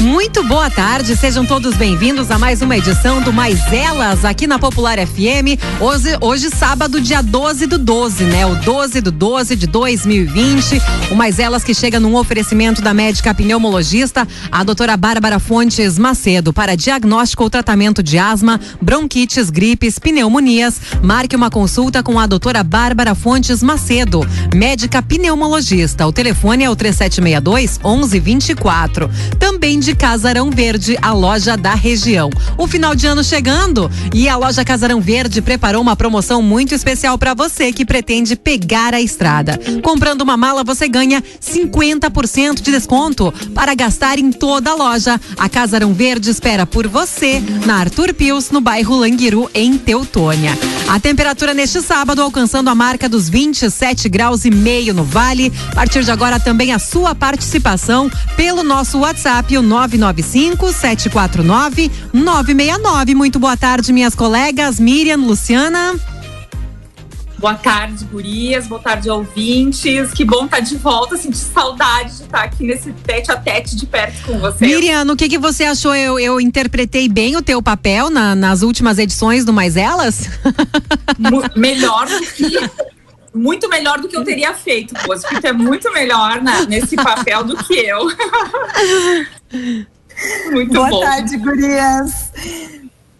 Muito boa tarde, sejam todos bem-vindos a mais uma edição do Mais Elas aqui na Popular FM. Hoje, hoje sábado, dia 12 do 12, né? O 12 do 12 de 2020. O Mais Elas que chega num oferecimento da médica pneumologista, a doutora Bárbara Fontes Macedo, para diagnóstico ou tratamento de asma, bronquites, gripes, pneumonias. Marque uma consulta com a doutora Bárbara Fontes Macedo, médica pneumologista. O telefone é o 3762 1124. Também de Casarão Verde, a loja da região. O final de ano chegando e a loja Casarão Verde preparou uma promoção muito especial para você que pretende pegar a estrada. Comprando uma mala, você ganha 50% de desconto para gastar em toda a loja. A Casarão Verde espera por você na Arthur Pius, no bairro Languiru, em Teutônia. A temperatura neste sábado alcançando a marca dos 27 graus e meio no Vale. A partir de agora também a sua participação pelo nosso WhatsApp, o 995 749 969. Muito boa tarde, minhas colegas Miriam, Luciana. Boa tarde, gurias. Boa tarde, ouvintes. Que bom estar tá de volta. Senti saudade de estar aqui nesse tete a tete de perto com você. Miriam, o que, que você achou? Eu, eu interpretei bem o teu papel na, nas últimas edições do Mais Elas? melhor do que muito melhor do que eu teria feito, Boas, porque tu é muito melhor na, nesse papel do que eu. muito Boa bom. tarde, gurias.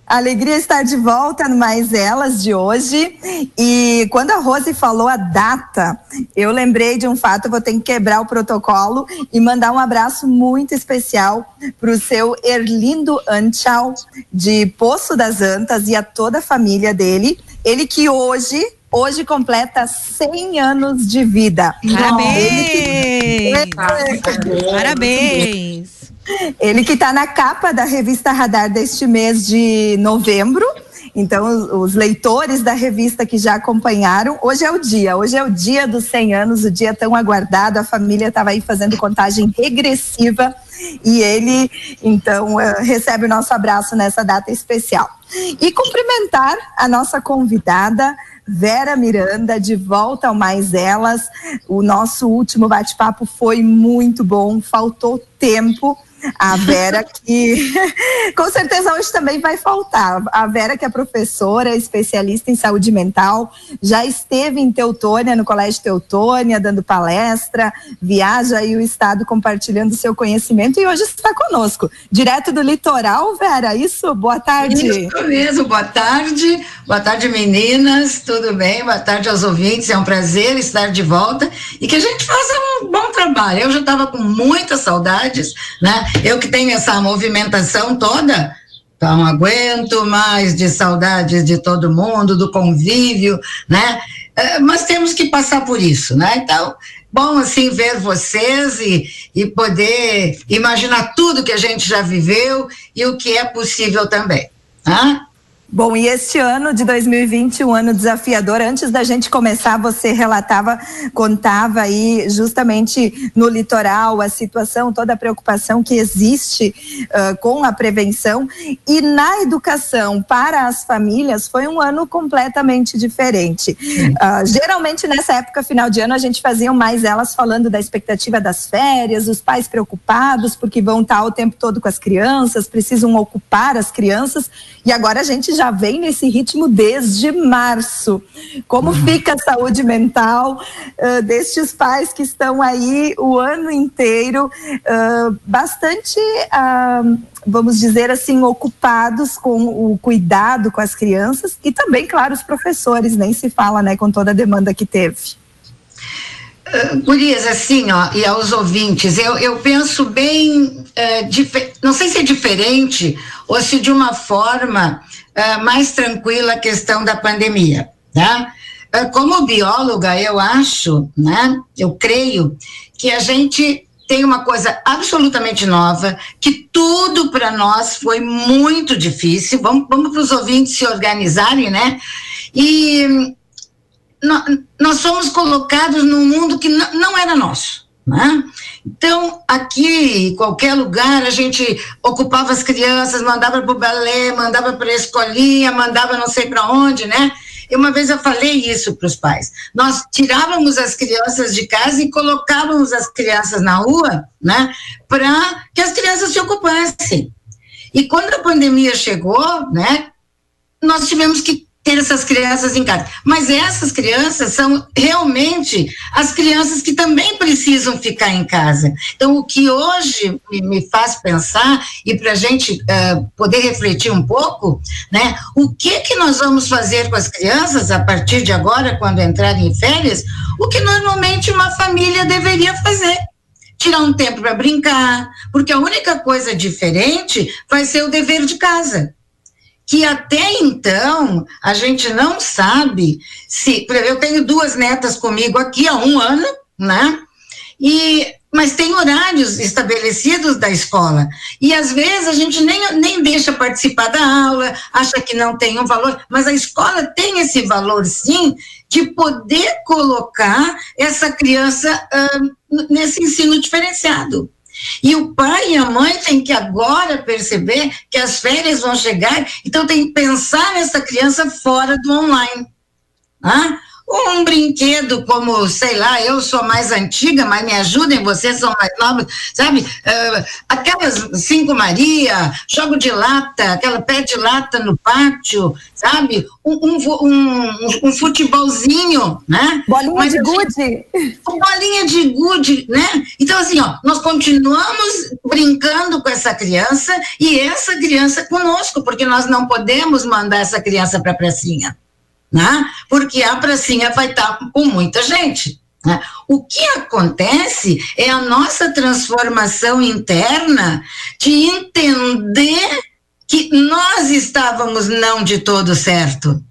Alegria estar de volta no Mais Elas de hoje. E quando a Rose falou a data, eu lembrei de um fato, vou ter que quebrar o protocolo e mandar um abraço muito especial para o seu Erlindo Anchal, de Poço das Antas, e a toda a família dele. Ele que hoje hoje completa 100 anos de vida. Parabéns! Parabéns! Ele que está na capa da revista Radar deste mês de novembro. Então, os leitores da revista que já acompanharam, hoje é o dia, hoje é o dia dos 100 anos, o dia tão aguardado, a família estava aí fazendo contagem regressiva e ele, então, eh, recebe o nosso abraço nessa data especial. E cumprimentar a nossa convidada, Vera Miranda, de volta ao Mais Elas. O nosso último bate-papo foi muito bom, faltou tempo a Vera que com certeza hoje também vai faltar. A Vera que é professora, especialista em saúde mental, já esteve em Teutônia, no Colégio Teutônia, dando palestra, viaja aí o estado compartilhando seu conhecimento e hoje está conosco, direto do litoral, Vera, isso? Boa tarde. Isso mesmo, boa tarde. Boa tarde, meninas. Tudo bem? Boa tarde aos ouvintes. É um prazer estar de volta e que a gente faça um bom trabalho. Eu já estava com muitas saudades, né? Eu que tenho essa movimentação toda, então aguento mais de saudades de todo mundo, do convívio, né? É, mas temos que passar por isso, né? Então, bom assim ver vocês e, e poder imaginar tudo que a gente já viveu e o que é possível também. Tá? Bom, e este ano de 2020, um ano desafiador. Antes da gente começar, você relatava, contava aí justamente no litoral a situação, toda a preocupação que existe uh, com a prevenção. E na educação para as famílias foi um ano completamente diferente. Uh, geralmente nessa época, final de ano, a gente fazia mais elas falando da expectativa das férias, os pais preocupados porque vão estar o tempo todo com as crianças, precisam ocupar as crianças. E agora a gente já vem nesse ritmo desde março. Como uhum. fica a saúde mental uh, destes pais que estão aí o ano inteiro, uh, bastante, uh, vamos dizer assim, ocupados com o cuidado com as crianças e também, claro, os professores, nem se fala, né, com toda a demanda que teve. Gurias, assim, ó, e aos ouvintes, eu, eu penso bem, não sei se é diferente ou se de uma forma uh, mais tranquila a questão da pandemia, tá? Como bióloga, eu acho, né, eu creio que a gente tem uma coisa absolutamente nova, que tudo para nós foi muito difícil. Vamos, vamos para os ouvintes se organizarem, né? E nós fomos colocados num mundo que não era nosso. Né? Então, aqui, em qualquer lugar, a gente ocupava as crianças, mandava para o balé, mandava para a escolinha, mandava não sei para onde, né? uma vez eu falei isso para os pais. Nós tirávamos as crianças de casa e colocávamos as crianças na rua, né, para que as crianças se ocupassem. E quando a pandemia chegou, né, nós tivemos que ter essas crianças em casa. Mas essas crianças são realmente as crianças que também precisam ficar em casa. Então, o que hoje me faz pensar, e para a gente uh, poder refletir um pouco, né, o que, que nós vamos fazer com as crianças a partir de agora, quando entrarem em férias, o que normalmente uma família deveria fazer tirar um tempo para brincar, porque a única coisa diferente vai ser o dever de casa que até então a gente não sabe se. Eu tenho duas netas comigo aqui há um ano, né? E, mas tem horários estabelecidos da escola. E às vezes a gente nem, nem deixa participar da aula, acha que não tem um valor, mas a escola tem esse valor, sim, de poder colocar essa criança nesse ensino diferenciado. E o pai e a mãe têm que agora perceber que as férias vão chegar, então tem que pensar nessa criança fora do online. Ah? Um brinquedo como, sei lá, eu sou mais antiga, mas me ajudem, vocês são mais novos, sabe? Uh, aquelas cinco Maria, jogo de lata, aquela pé de lata no pátio, sabe? Um, um, um, um futebolzinho, né? Bolinha mas, de gude. Bolinha de gude, né? Então, assim, ó, nós continuamos brincando com essa criança e essa criança conosco, porque nós não podemos mandar essa criança para a pracinha né? porque a pracinha vai estar com muita gente. Né? O que acontece é a nossa transformação interna de entender que nós estávamos não de todo certo.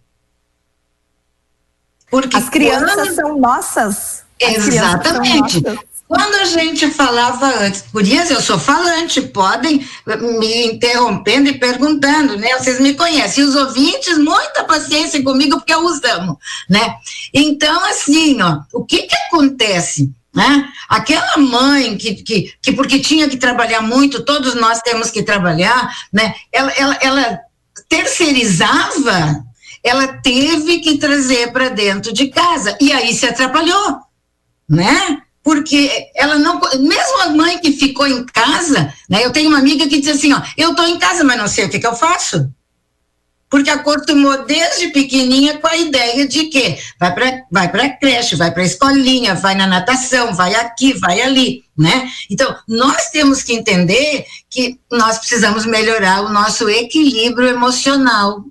Porque as crianças quando... são nossas. Exatamente. São nossas. Quando a gente falava antes, isso eu sou falante, podem me interrompendo e perguntando, né? Vocês me conhecem. E os ouvintes, muita paciência comigo, porque eu os amo, né? Então, assim, ó, o que que acontece? Né? Aquela mãe que, que, que, porque tinha que trabalhar muito, todos nós temos que trabalhar, né? Ela, ela, ela terceirizava, ela teve que trazer para dentro de casa e aí se atrapalhou, né? Porque ela não, mesmo a mãe que ficou em casa, né? Eu tenho uma amiga que diz assim, ó, eu estou em casa, mas não sei o que, que eu faço. Porque acostumou desde pequenininha com a ideia de que vai para vai para creche, vai para escolinha, vai na natação, vai aqui, vai ali, né? Então, nós temos que entender que nós precisamos melhorar o nosso equilíbrio emocional.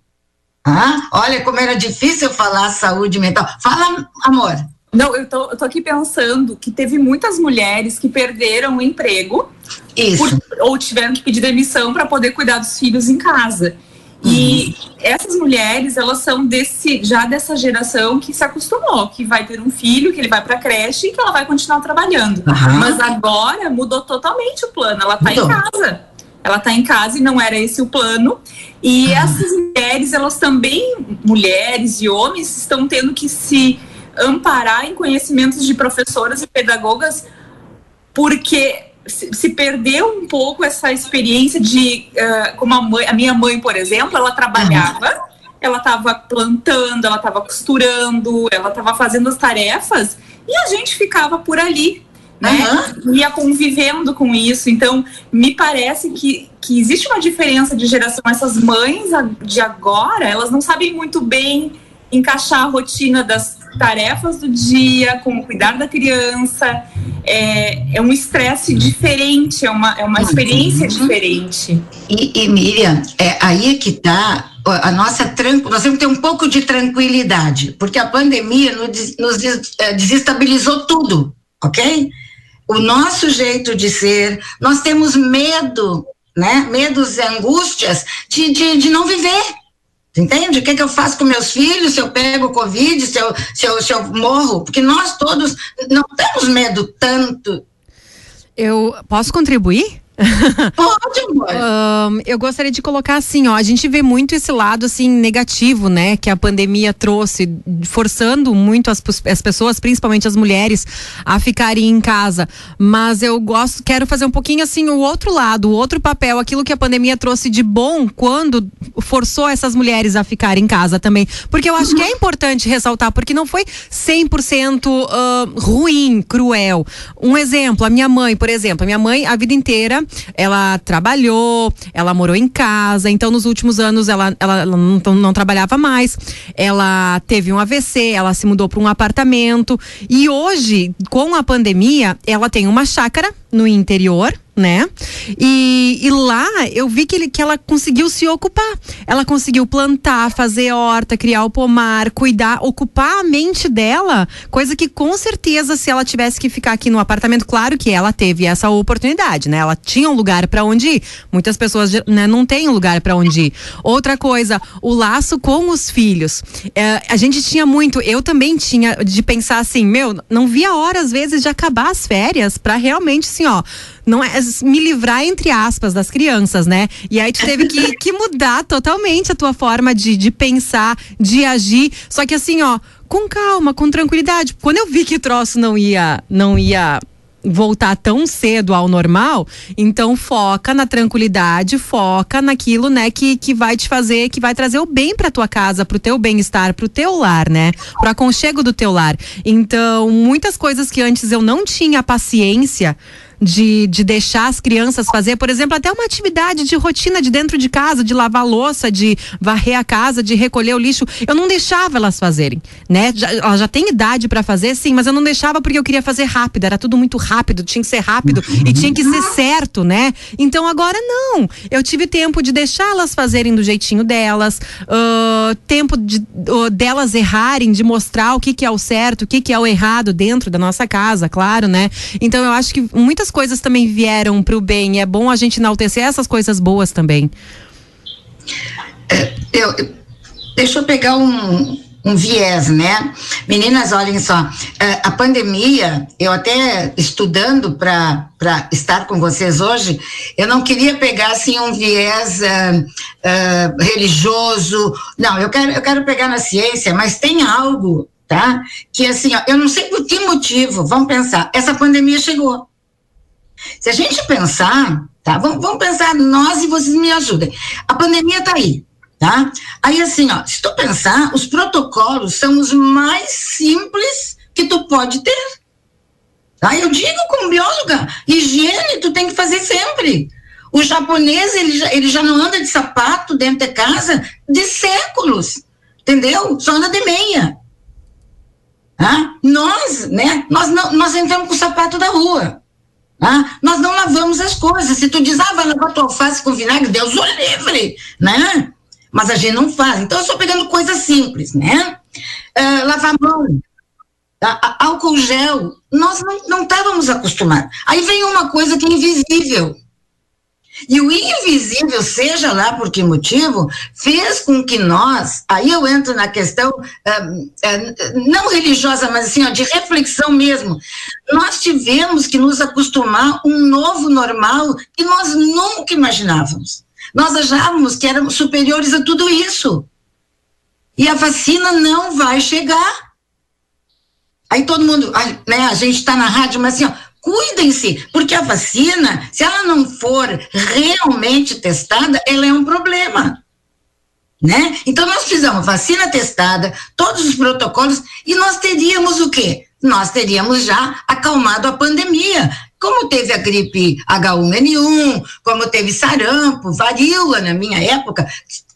Ah, olha como era difícil falar saúde mental. Fala, amor. Não, eu tô, eu tô aqui pensando que teve muitas mulheres que perderam o emprego por, ou tiveram que pedir demissão para poder cuidar dos filhos em casa. Uhum. E essas mulheres, elas são desse já dessa geração que se acostumou, que vai ter um filho, que ele vai para creche e que ela vai continuar trabalhando. Uhum. Mas agora mudou totalmente o plano, ela está em casa. Ela está em casa e não era esse o plano. E uhum. essas mulheres, elas também, mulheres e homens, estão tendo que se amparar em conhecimentos de professoras e pedagogas, porque se perdeu um pouco essa experiência de uh, como a, mãe, a, minha mãe, por exemplo, ela trabalhava, ela estava plantando, ela estava costurando, ela estava fazendo as tarefas e a gente ficava por ali, né? Uhum. Ia convivendo com isso. Então, me parece que, que existe uma diferença de geração. Essas mães de agora, elas não sabem muito bem encaixar a rotina das tarefas do dia, como cuidar da criança. É, é um estresse diferente, é uma, é uma experiência uhum. diferente. E, e Miriam, é aí que está a nossa tranquilidade, nós temos que ter um pouco de tranquilidade, porque a pandemia nos, é, desestabilizou tudo, ok? O nosso jeito de ser, nós temos medo, né? Medos e angústias de, de, de não viver Entende? O que, é que eu faço com meus filhos se eu pego Covid, se eu, se, eu, se eu morro? Porque nós todos não temos medo tanto. Eu posso contribuir? Pode, amor. Um, eu gostaria de colocar assim, ó, a gente vê muito esse lado assim negativo, né, que a pandemia trouxe, forçando muito as, as pessoas, principalmente as mulheres, a ficarem em casa. Mas eu gosto, quero fazer um pouquinho assim o outro lado, o outro papel, aquilo que a pandemia trouxe de bom quando forçou essas mulheres a ficarem em casa também. Porque eu acho que é importante ressaltar, porque não foi 100% uh, ruim, cruel. Um exemplo, a minha mãe, por exemplo, a minha mãe a vida inteira ela trabalhou, ela morou em casa, então nos últimos anos ela, ela, não, não, trabalhava mais. Ela teve um AVC, ela se mudou para um apartamento e hoje, com a pandemia, ela tem uma chácara no interior né? E, e, lá eu vi que, ele, que ela conseguiu se ocupar. Ela conseguiu plantar, fazer horta, criar o pomar, cuidar, ocupar a mente dela, coisa que com certeza se ela tivesse que ficar aqui no apartamento, claro que ela teve essa oportunidade, né? Ela tinha um lugar para onde ir. Muitas pessoas né, não têm um lugar para onde ir. Outra coisa, o laço com os filhos. É, a gente tinha muito, eu também tinha de pensar assim, meu, não via hora às vezes de acabar as férias para realmente assim, ó não é me livrar, entre aspas, das crianças, né? E aí tu teve que, que mudar totalmente a tua forma de, de pensar, de agir. Só que assim, ó, com calma, com tranquilidade. Quando eu vi que o troço não ia, não ia voltar tão cedo ao normal, então foca na tranquilidade, foca naquilo, né, que, que vai te fazer, que vai trazer o bem para tua casa, pro teu bem-estar, pro teu lar, né? Pro aconchego do teu lar. Então, muitas coisas que antes eu não tinha paciência, de, de deixar as crianças fazer, por exemplo, até uma atividade de rotina de dentro de casa, de lavar louça, de varrer a casa, de recolher o lixo. Eu não deixava elas fazerem, né? Já, ela já tem idade para fazer, sim, mas eu não deixava porque eu queria fazer rápido, era tudo muito rápido, tinha que ser rápido e tinha que ser certo, né? Então agora não. Eu tive tempo de deixar elas fazerem do jeitinho delas, uh, tempo de, uh, delas errarem, de mostrar o que, que é o certo, o que, que é o errado dentro da nossa casa, claro, né? Então eu acho que muitas muitas coisas também vieram para o bem. É bom a gente enaltecer essas coisas boas também. É, eu, deixa eu pegar um, um viés, né? Meninas, olhem só, é, a pandemia, eu até estudando para estar com vocês hoje, eu não queria pegar assim um viés uh, uh, religioso, não, eu quero, eu quero pegar na ciência, mas tem algo, tá? Que assim, ó, eu não sei por que motivo, vamos pensar, essa pandemia chegou. Se a gente pensar, tá? Vamos, vamos pensar nós e vocês me ajudem. A pandemia está aí, tá? Aí assim, ó, se tu pensar, os protocolos são os mais simples que tu pode ter. Tá? Eu digo como bióloga, higiene tu tem que fazer sempre. O japonês, ele já, ele já não anda de sapato dentro de casa de séculos, entendeu? Só anda de meia. Ah, nós, né? Nós, não, nós entramos com o sapato da rua. Nós não lavamos as coisas. Se tu diz, ah, vai lavar tua alface com vinagre, Deus o livre, né? Mas a gente não faz. Então, eu estou pegando coisas simples, né? Uh, lavar a mão, tá? álcool gel, nós não estávamos acostumados. Aí vem uma coisa que é invisível, e o invisível, seja lá por que motivo, fez com que nós, aí eu entro na questão, uh, uh, não religiosa, mas assim, ó, de reflexão mesmo, nós tivemos que nos acostumar um novo normal que nós nunca imaginávamos. Nós achávamos que éramos superiores a tudo isso. E a vacina não vai chegar. Aí todo mundo, né, a gente está na rádio, mas assim, ó, cuidem-se, porque a vacina, se ela não for realmente testada, ela é um problema. Né? Então nós precisamos vacina testada, todos os protocolos e nós teríamos o quê? Nós teríamos já acalmado a pandemia, como teve a gripe H1N1, como teve sarampo, varíola na minha época.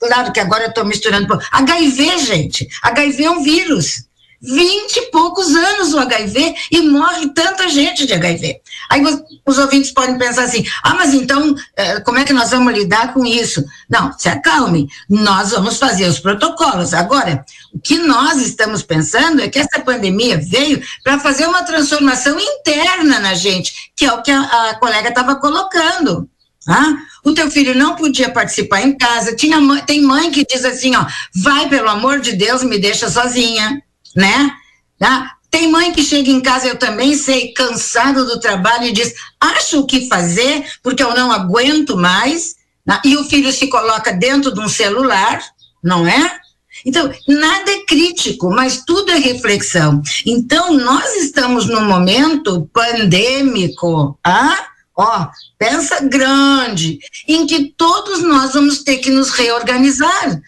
Claro que agora eu estou misturando. HIV, gente. HIV é um vírus vinte e poucos anos o HIV e morre tanta gente de HIV. Aí os ouvintes podem pensar assim: ah, mas então eh, como é que nós vamos lidar com isso? Não, se acalme, nós vamos fazer os protocolos. Agora, o que nós estamos pensando é que essa pandemia veio para fazer uma transformação interna na gente, que é o que a, a colega estava colocando. Ah, o teu filho não podia participar em casa. Tinha tem mãe que diz assim, ó, vai pelo amor de Deus, me deixa sozinha né? Tá? Tem mãe que chega em casa, eu também sei, cansado do trabalho e diz: acho o que fazer porque eu não aguento mais. Né? E o filho se coloca dentro de um celular, não é? Então, nada é crítico, mas tudo é reflexão. Então, nós estamos num momento pandêmico, ah? Ó, pensa grande, em que todos nós vamos ter que nos reorganizar.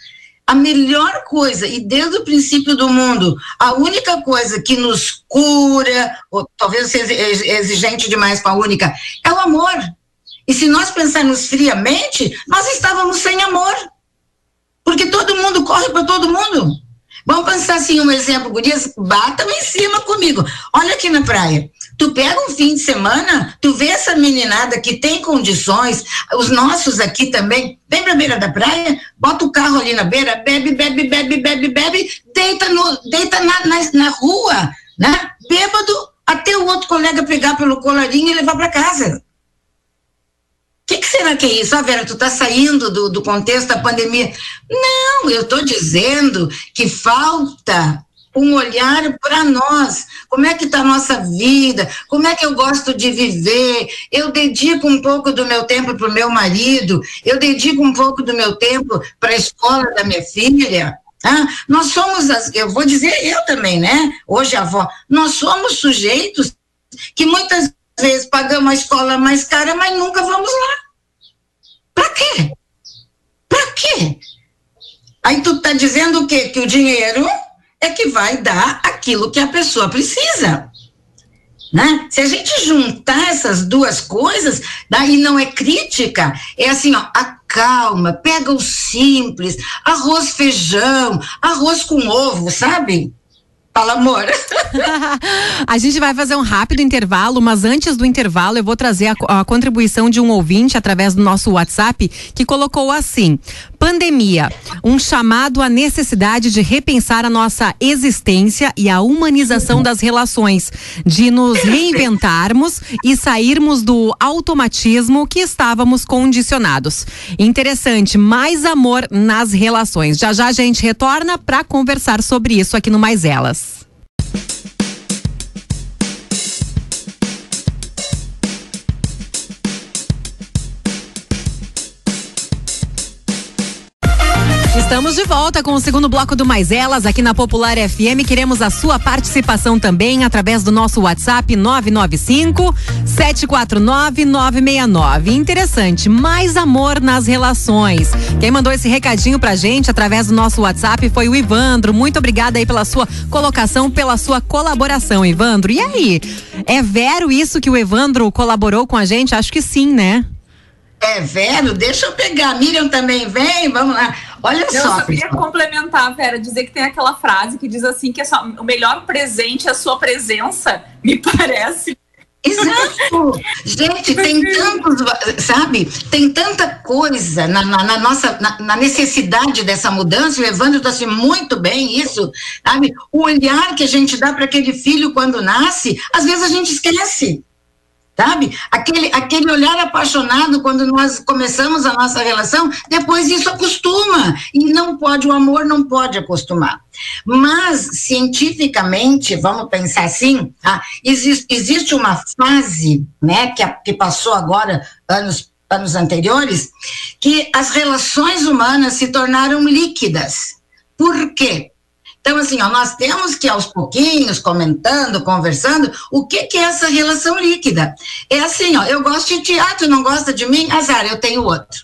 A melhor coisa, e desde o princípio do mundo, a única coisa que nos cura, ou talvez seja exigente demais com a única, é o amor. E se nós pensarmos friamente, nós estávamos sem amor. Porque todo mundo corre para todo mundo. Vamos pensar assim, um exemplo, gurias, batam em cima comigo. Olha aqui na praia. Tu pega um fim de semana, tu vê essa meninada que tem condições, os nossos aqui também, vem pra beira da praia, bota o carro ali na beira, bebe, bebe, bebe, bebe, bebe, deita, no, deita na, na, na rua, né? Bêbado, até o outro colega pegar pelo colarinho e levar para casa que, que, será que é isso? Ah, Vera, tu tá saindo do, do contexto da pandemia. Não, eu estou dizendo que falta um olhar para nós. Como é que está a nossa vida? Como é que eu gosto de viver? Eu dedico um pouco do meu tempo para o meu marido, eu dedico um pouco do meu tempo para a escola da minha filha. Ah, nós somos, as, eu vou dizer eu também, né? Hoje avó, nós somos sujeitos que muitas vezes pagamos a escola mais cara, mas nunca vamos lá. Para quê? Para quê? Aí tu tá dizendo o quê? Que o dinheiro é que vai dar aquilo que a pessoa precisa. Né? Se a gente juntar essas duas coisas, daí não é crítica, é assim, ó, acalma, pega o simples, arroz, feijão, arroz com ovo, sabe? Fala, amor. a gente vai fazer um rápido intervalo, mas antes do intervalo eu vou trazer a, a, contribuição de um ouvinte através do nosso WhatsApp que colocou assim: pandemia, um chamado à necessidade de repensar a nossa existência e a humanização das relações, de nos reinventarmos e sairmos do automatismo que estávamos condicionados. Interessante, mais amor nas relações. Já já a gente retorna para conversar sobre isso aqui no Mais Elas. Estamos de volta com o segundo bloco do Mais Elas aqui na Popular FM. Queremos a sua participação também através do nosso WhatsApp 995 749 969. Interessante, mais amor nas relações. Quem mandou esse recadinho pra gente através do nosso WhatsApp foi o Ivandro. Muito obrigada aí pela sua colocação, pela sua colaboração, Ivandro. E aí, é vero isso que o Evandro colaborou com a gente? Acho que sim, né? É vero, deixa eu pegar. Miriam também vem, vamos lá. Olha eu só. Eu queria complementar, Vera, dizer que tem aquela frase que diz assim que só, o melhor presente é a sua presença, me parece. Exato. Gente, tem tantos, sabe? Tem tanta coisa na, na, na nossa, na, na, necessidade dessa mudança. O Evandro disse muito bem isso, sabe? O olhar que a gente dá para aquele filho quando nasce, às vezes a gente esquece sabe? Aquele, aquele olhar apaixonado quando nós começamos a nossa relação, depois isso acostuma e não pode, o amor não pode acostumar. Mas, cientificamente, vamos pensar assim, ah, existe, existe uma fase, né, que, que passou agora, anos, anos anteriores, que as relações humanas se tornaram líquidas. Por quê? Então, assim, ó, nós temos que, aos pouquinhos, comentando, conversando, o que, que é essa relação líquida? É assim, ó, eu gosto de teatro, não gosta de mim? Azar, eu tenho outro.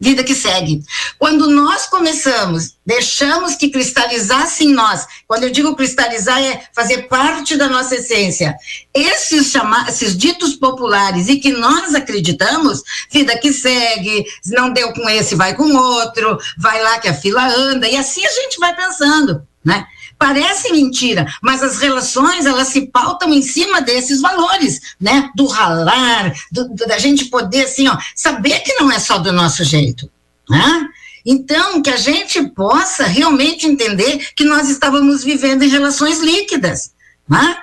Vida que segue. Quando nós começamos, deixamos que cristalizasse em nós, quando eu digo cristalizar, é fazer parte da nossa essência. Esses, chama, esses ditos populares e que nós acreditamos, vida que segue, não deu com esse, vai com outro, vai lá que a fila anda, e assim a gente vai pensando né? Parece mentira, mas as relações elas se pautam em cima desses valores, né? Do ralar, do, do, da gente poder assim, ó, saber que não é só do nosso jeito, né? Então, que a gente possa realmente entender que nós estávamos vivendo em relações líquidas, né?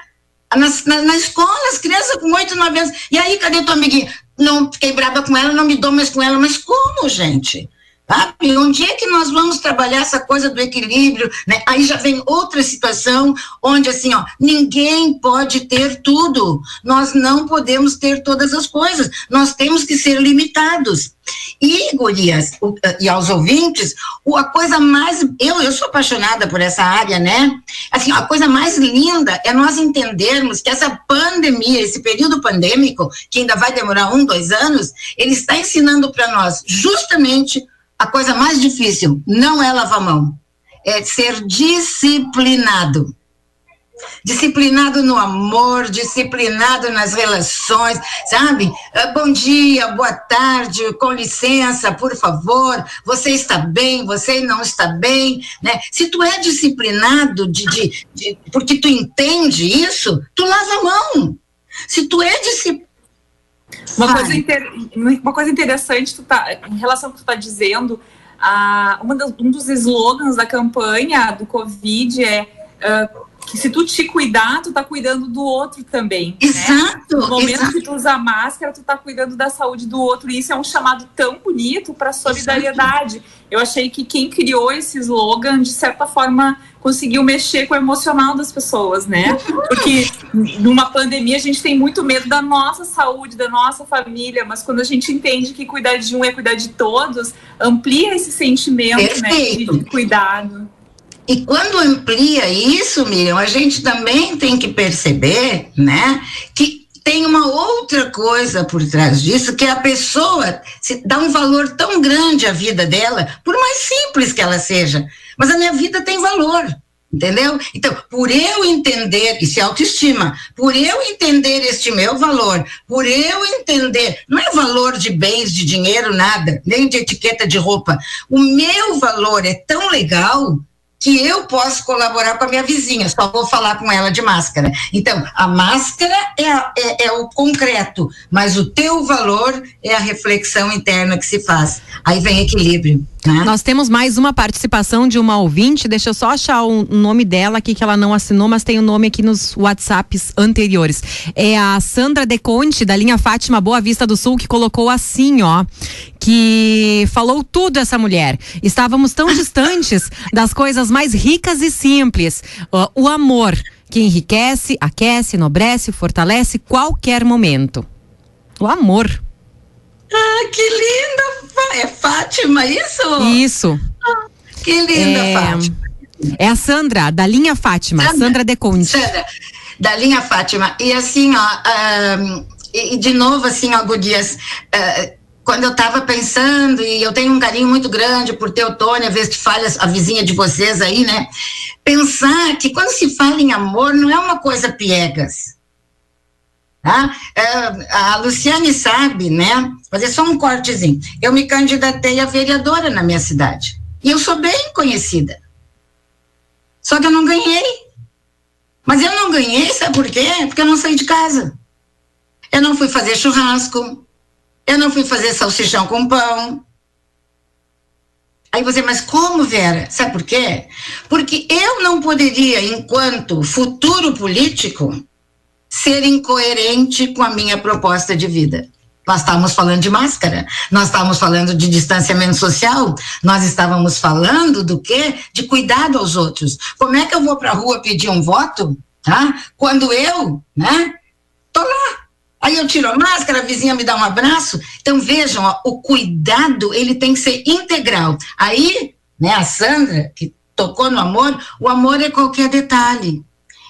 Na, na, na escola, as crianças com oito, nove anos, e aí, cadê tua amiguinha? Não, fiquei brava com ela, não me dou mais com ela, mas como, gente? Sabe? Onde é que nós vamos trabalhar essa coisa do equilíbrio? Né? Aí já vem outra situação onde, assim, ó, ninguém pode ter tudo. Nós não podemos ter todas as coisas. Nós temos que ser limitados. E, gurias, eh, e aos ouvintes, a coisa mais. Eu, eu sou apaixonada por essa área, né? Assim, a coisa mais linda é nós entendermos que essa pandemia, esse período pandêmico, que ainda vai demorar um, dois anos, ele está ensinando para nós justamente a coisa mais difícil não é lavar mão, é ser disciplinado. Disciplinado no amor, disciplinado nas relações, sabe? Ah, bom dia, boa tarde, com licença, por favor, você está bem, você não está bem, né? Se tu é disciplinado de, de, de porque tu entende isso, tu lava a mão. Se tu é disciplinado uma coisa, inter... uma coisa interessante, tu tá, em relação ao que tu está dizendo, a, uma das, um dos slogans da campanha do Covid é uh, que se tu te cuidar, tu tá cuidando do outro também. Né? Exato. Né? No momento exato. que tu usa máscara, tu tá cuidando da saúde do outro. E isso é um chamado tão bonito para solidariedade. Exato. Eu achei que quem criou esse slogan, de certa forma, conseguiu mexer com o emocional das pessoas, né? Porque numa pandemia a gente tem muito medo da nossa saúde, da nossa família, mas quando a gente entende que cuidar de um é cuidar de todos, amplia esse sentimento né, de, cuidado. E quando amplia isso, Miriam, a gente também tem que perceber, né, que tem uma outra coisa por trás disso, que é a pessoa se dá um valor tão grande à vida dela, por mais simples que ela seja mas a minha vida tem valor. Entendeu? Então, por eu entender, isso é autoestima, por eu entender este meu valor, por eu entender, não é valor de bens, de dinheiro, nada, nem de etiqueta de roupa. O meu valor é tão legal que eu posso colaborar com a minha vizinha, só vou falar com ela de máscara. Então, a máscara é, é, é, o concreto, mas o teu valor é a reflexão interna que se faz. Aí vem equilíbrio. Né? Nós temos mais uma participação de uma ouvinte, deixa eu só achar o nome dela aqui que ela não assinou, mas tem o um nome aqui nos WhatsApps anteriores. É a Sandra Deconte, da linha Fátima Boa Vista do Sul, que colocou assim, ó, que falou tudo essa mulher. Estávamos tão distantes das coisas mais ricas e simples. O amor, que enriquece, aquece, enobrece, fortalece qualquer momento. O amor. Ah, que linda! É Fátima, isso? Isso. Ah, que linda, é... Fátima. É a Sandra, da linha Fátima, Sandra, Sandra De Conte. Sandra, da linha Fátima. E assim, ó, um, e de novo, assim, ó, Gudias, uh, quando eu estava pensando, e eu tenho um carinho muito grande por Teotônia, falha a vizinha de vocês aí, né? Pensar que quando se fala em amor, não é uma coisa piegas. Tá? É, a Luciane sabe, né? Fazer só um cortezinho. Eu me candidatei a vereadora na minha cidade. E eu sou bem conhecida. Só que eu não ganhei. Mas eu não ganhei, sabe por quê? Porque eu não saí de casa. Eu não fui fazer churrasco, eu não fui fazer salsichão com pão. Aí você, mas como, Vera? Sabe por quê? Porque eu não poderia, enquanto futuro político, ser incoerente com a minha proposta de vida. Nós estávamos falando de máscara, nós estávamos falando de distanciamento social, nós estávamos falando do quê? De cuidado aos outros. Como é que eu vou para a rua pedir um voto, tá? Quando eu, né, tô lá Aí eu tiro a máscara, a vizinha me dá um abraço. Então vejam, ó, o cuidado ele tem que ser integral. Aí, né, a Sandra que tocou no amor, o amor é qualquer detalhe.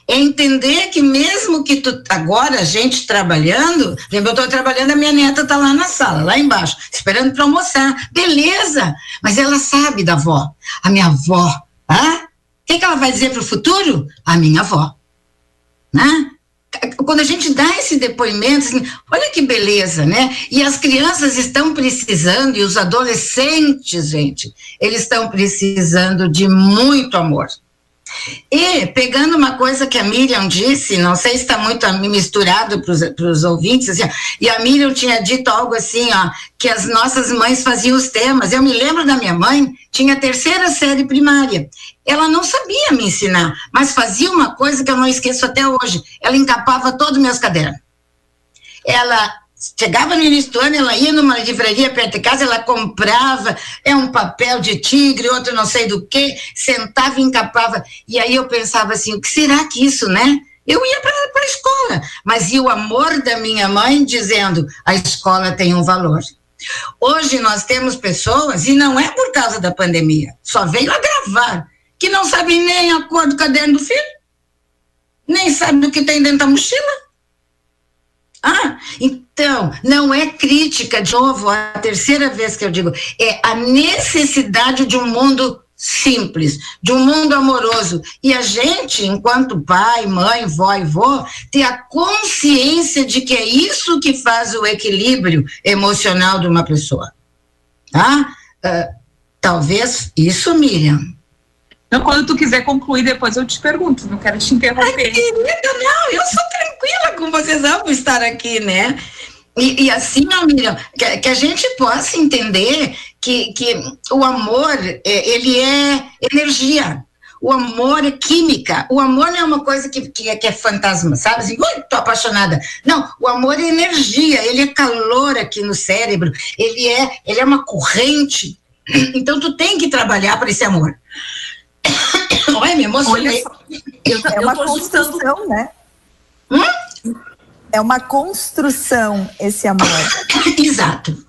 É entender que mesmo que tu agora a gente trabalhando, lembra eu estou trabalhando, a minha neta está lá na sala, lá embaixo, esperando para almoçar. Beleza, mas ela sabe da avó. A minha avó, ah? O que, que ela vai dizer para o futuro? A minha avó. Né? quando a gente dá esse depoimento, assim, olha que beleza, né? E as crianças estão precisando, e os adolescentes, gente, eles estão precisando de muito amor. E, pegando uma coisa que a Miriam disse, não sei se está muito misturado para os ouvintes, assim, e a Miriam tinha dito algo assim, ó, que as nossas mães faziam os temas. Eu me lembro da minha mãe, tinha terceira série primária. Ela não sabia me ensinar, mas fazia uma coisa que eu não esqueço até hoje. Ela encapava todos os meus cadernos. Ela chegava no início do ano, ela ia numa livraria perto de casa, ela comprava, é um papel de tigre, outro não sei do que, sentava e encapava. E aí eu pensava assim, o que será que isso, né? Eu ia para a escola, mas e o amor da minha mãe dizendo, a escola tem um valor. Hoje nós temos pessoas, e não é por causa da pandemia, só veio agravar, que não sabem nem a cor do caderno do filho, nem sabem do que tem dentro da mochila. Ah, então, não é crítica, de novo, a terceira vez que eu digo, é a necessidade de um mundo simples, de um mundo amoroso. E a gente, enquanto pai, mãe, vó e vô, ter a consciência de que é isso que faz o equilíbrio emocional de uma pessoa. Tá? Uh, talvez isso, Miriam. Então, quando tu quiser concluir, depois eu te pergunto, não quero te interromper. Ai, querida, não, eu sou tranquila com vocês, amo estar aqui, né? E, e assim, ó, que, que, a gente possa entender que, que o amor, é, ele é energia. O amor é química. O amor não é uma coisa que, que, é, que é fantasma, sabe? Assim, ui, tô apaixonada. Não, o amor é energia, ele é calor aqui no cérebro, ele é, ele é uma corrente. Então, tu tem que trabalhar para esse amor. Olha, me emocionei. Eu, é uma construção, né? Hum? É uma construção esse amor. Exato.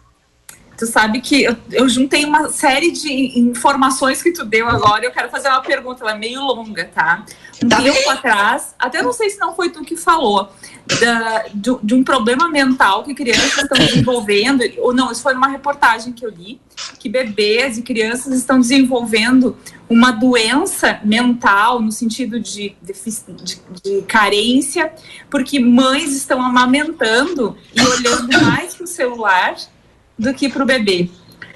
Tu sabe que eu, eu, juntei uma série de informações que tu deu agora. Eu quero fazer uma pergunta, ela é meio longa, tá? Um tá tempo bem. atrás, até não sei se não foi tu que falou, da, de, de, um problema mental que crianças estão desenvolvendo, ou não, isso foi numa reportagem que eu li, que bebês e crianças estão desenvolvendo uma doença mental no sentido de, de, de, de carência, porque mães estão amamentando e olhando mais para o celular do que para o bebê.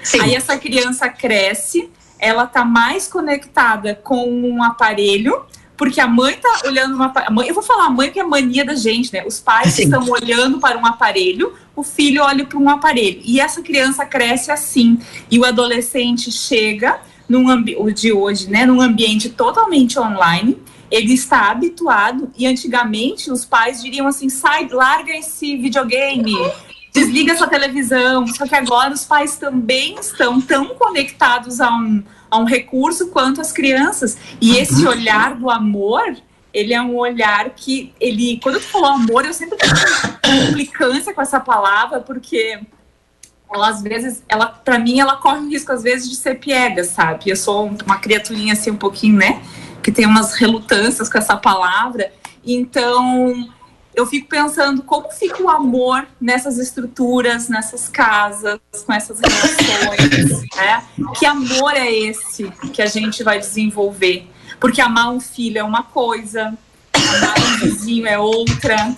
Sim. Aí essa criança cresce, ela tá mais conectada com um aparelho, porque a mãe tá olhando uma mãe, eu vou falar a mãe que é mania da gente, né? Os pais Sim. estão olhando para um aparelho, o filho olha para um aparelho. E essa criança cresce assim. E o adolescente chega num o de hoje, né, num ambiente totalmente online, ele está habituado e antigamente os pais diriam assim, sai, larga esse videogame, desliga essa televisão. Só que agora os pais também estão tão conectados a um, a um recurso quanto as crianças. E esse uhum. olhar do amor, ele é um olhar que ele. Quando tu falou amor, eu sempre tenho implicância com essa palavra, porque ela às vezes, ela, para mim, ela corre o risco às vezes de ser piega, sabe? Eu sou uma criaturinha assim um pouquinho, né? Que tem umas relutâncias com essa palavra. Então, eu fico pensando como fica o amor nessas estruturas, nessas casas, com essas relações, né? Que amor é esse que a gente vai desenvolver? Porque amar um filho é uma coisa, amar um vizinho é outra.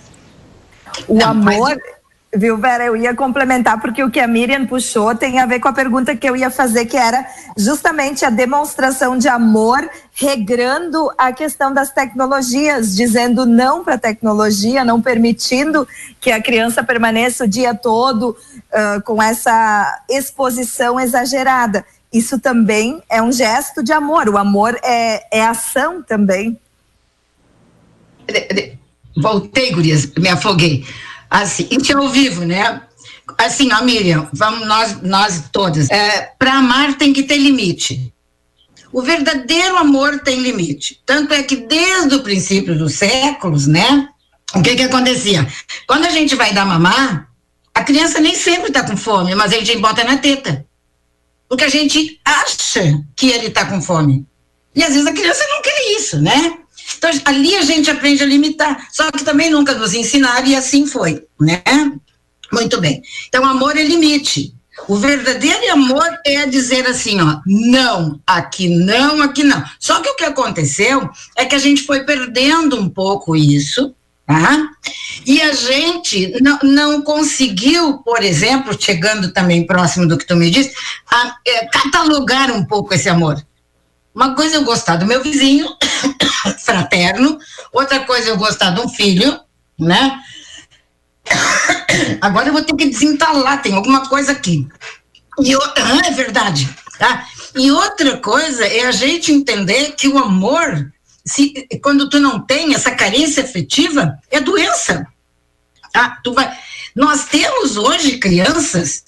O amor, Viu, Vera? Eu ia complementar porque o que a Miriam puxou tem a ver com a pergunta que eu ia fazer, que era justamente a demonstração de amor, regrando a questão das tecnologias, dizendo não para a tecnologia, não permitindo que a criança permaneça o dia todo uh, com essa exposição exagerada. Isso também é um gesto de amor. O amor é, é ação também. Voltei, Gurias, me afoguei. Assim, e ao vivo, né? Assim, ó, Miriam, vamos nós, nós todas. É, Para amar tem que ter limite. O verdadeiro amor tem limite. Tanto é que desde o princípio dos séculos, né? O que que acontecia? Quando a gente vai dar mamar, a criança nem sempre está com fome, mas a gente bota na teta. Porque a gente acha que ele está com fome. E às vezes a criança não quer isso, né? Então, ali a gente aprende a limitar, só que também nunca nos ensinaram e assim foi, né? Muito bem. Então, amor é limite. O verdadeiro amor é dizer assim, ó, não, aqui não, aqui não. Só que o que aconteceu é que a gente foi perdendo um pouco isso, tá? E a gente não, conseguiu, por exemplo, chegando também próximo do que tu me disse, a, é, catalogar um pouco esse amor. Uma coisa é eu gostar do meu vizinho, fraterno, outra coisa é eu gostar de um filho, né? Agora eu vou ter que desentalar, tem alguma coisa aqui. E outra, ah, é verdade, tá? E outra coisa é a gente entender que o amor, se, quando tu não tem essa carência afetiva, é doença. Ah, tu vai, Nós temos hoje crianças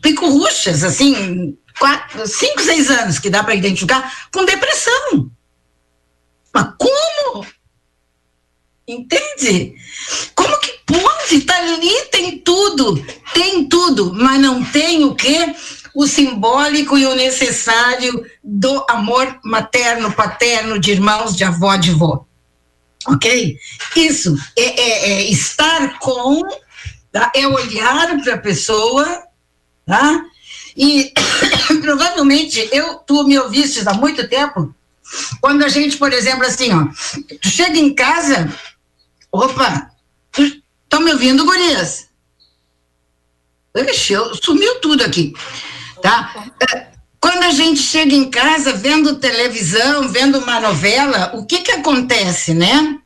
picuruchas, assim, quatro, cinco, seis anos, que dá para identificar, com depressão. Mas como? Entende? Como que pode? Tá ali, tem tudo, tem tudo, mas não tem o quê? O simbólico e o necessário do amor materno, paterno, de irmãos, de avó, de vó. Ok? Isso é, é, é estar com, tá? é olhar para a pessoa, tá? E provavelmente eu, tu me ouviste há muito tempo, quando a gente, por exemplo, assim, ó, tu chega em casa, opa, estão me ouvindo, gurias? Ixi, sumiu tudo aqui, tá? É, quando a gente chega em casa vendo televisão, vendo uma novela, o que que acontece, né?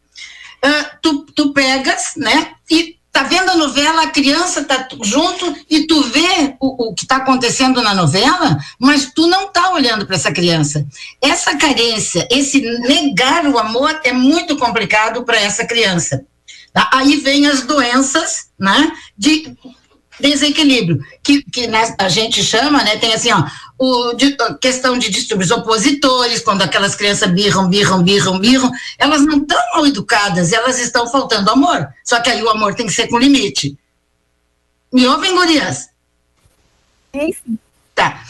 Uh, tu, tu pegas, né? E tá vendo a novela, a criança tá junto e tu vê o, o que está acontecendo na novela, mas tu não tá olhando para essa criança. Essa carência, esse negar o amor é muito complicado para essa criança. Tá? Aí vem as doenças, né, de desequilíbrio, que, que a gente chama, né, tem assim, ó, o, de, questão de distúrbios opositores, quando aquelas crianças birram, birram, birram, birram, elas não estão mal educadas, elas estão faltando amor. Só que aí o amor tem que ser com limite. Me ouvem, gurias? Sim. Tá.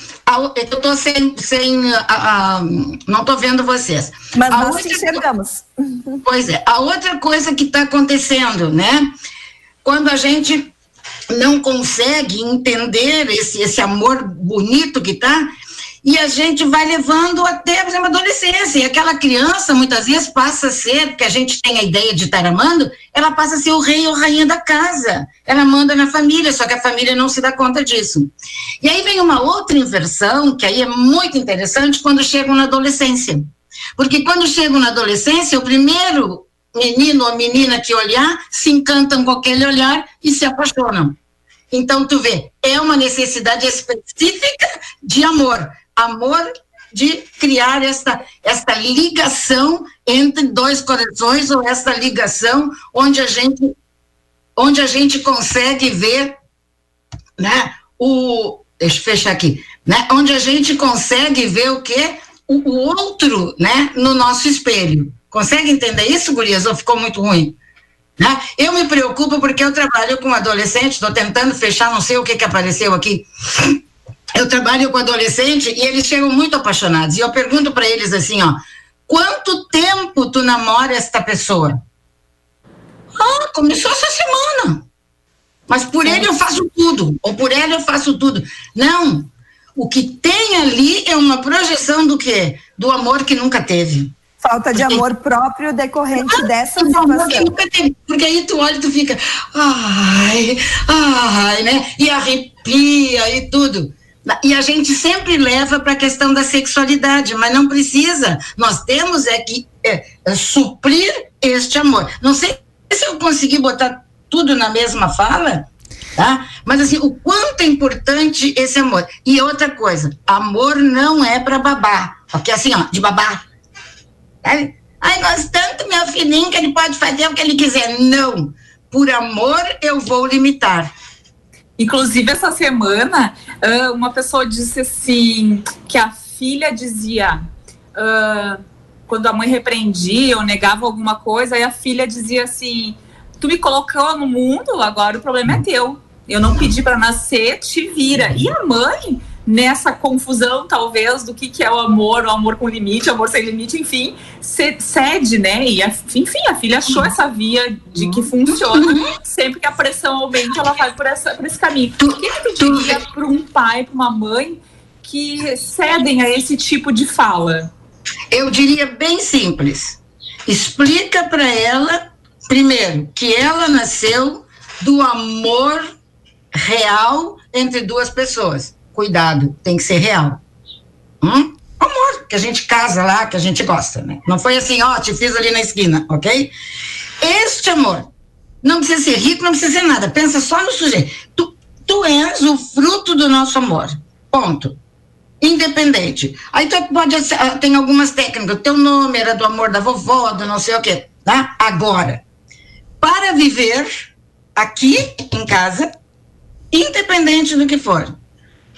eu estou sem. sem a, a, não estou vendo vocês. Mas a nós enxergamos. Pois é. A outra coisa que está acontecendo, né? Quando a gente não consegue entender esse, esse amor bonito que tá, e a gente vai levando até, por exemplo, a adolescência. E aquela criança, muitas vezes, passa a ser, porque a gente tem a ideia de estar amando, ela passa a ser o rei ou rainha da casa. Ela manda na família, só que a família não se dá conta disso. E aí vem uma outra inversão, que aí é muito interessante, quando chegam na adolescência. Porque quando chegam na adolescência, o primeiro menino ou menina que olhar, se encantam com aquele olhar e se apaixonam. Então, tu vê, é uma necessidade específica de amor. Amor de criar esta, esta ligação entre dois corações, ou esta ligação onde a gente, onde a gente consegue ver né, o. Deixa eu fechar aqui. Né, onde a gente consegue ver o que? O, o outro né, no nosso espelho. Consegue entender isso, Gurias? Ou ficou muito ruim? Né? Eu me preocupo porque eu trabalho com adolescente, estou tentando fechar, não sei o que, que apareceu aqui. Eu trabalho com adolescente e eles chegam muito apaixonados. E eu pergunto para eles assim: ó, quanto tempo tu namora esta pessoa? Ah, começou essa semana. Mas por ele eu faço tudo, ou por ela eu faço tudo. Não. O que tem ali é uma projeção do quê? Do amor que nunca teve. Falta de amor próprio decorrente ah, dessa situação. Porque aí tu olha e tu fica, ai, ai, né? E arrepia e tudo. E a gente sempre leva para a questão da sexualidade, mas não precisa. Nós temos é que é, é, suprir este amor. Não sei se eu consegui botar tudo na mesma fala, tá? Mas assim, o quanto é importante esse amor. E outra coisa, amor não é para babar, porque assim, ó, de babar Ai, gosto tanto meu filhinho que ele pode fazer o que ele quiser. Não. Por amor, eu vou limitar. Inclusive, essa semana, uma pessoa disse assim: que a filha dizia. quando a mãe repreendia ou negava alguma coisa, aí a filha dizia assim: Tu me colocou no mundo, agora o problema é teu. Eu não pedi para nascer, te vira. E a mãe nessa confusão, talvez, do que, que é o amor, o amor com limite, o amor sem limite, enfim, cede, né? E, a, enfim, a filha achou essa via de que funciona. Sempre que a pressão aumenta, ela vai por, essa, por esse caminho. O que, que tu diria para um pai, para uma mãe que cedem a esse tipo de fala? Eu diria bem simples. Explica para ela, primeiro, que ela nasceu do amor real entre duas pessoas cuidado, tem que ser real. Hum? Amor, que a gente casa lá, que a gente gosta, né? Não foi assim, ó, te fiz ali na esquina, ok? Este amor não precisa ser rico, não precisa ser nada. Pensa só no sujeito. Tu, tu és o fruto do nosso amor. Ponto. Independente. Aí tu pode, ah, tem algumas técnicas. Teu nome era do amor da vovó, do não sei o quê, tá? Agora, para viver, aqui em casa, independente do que for,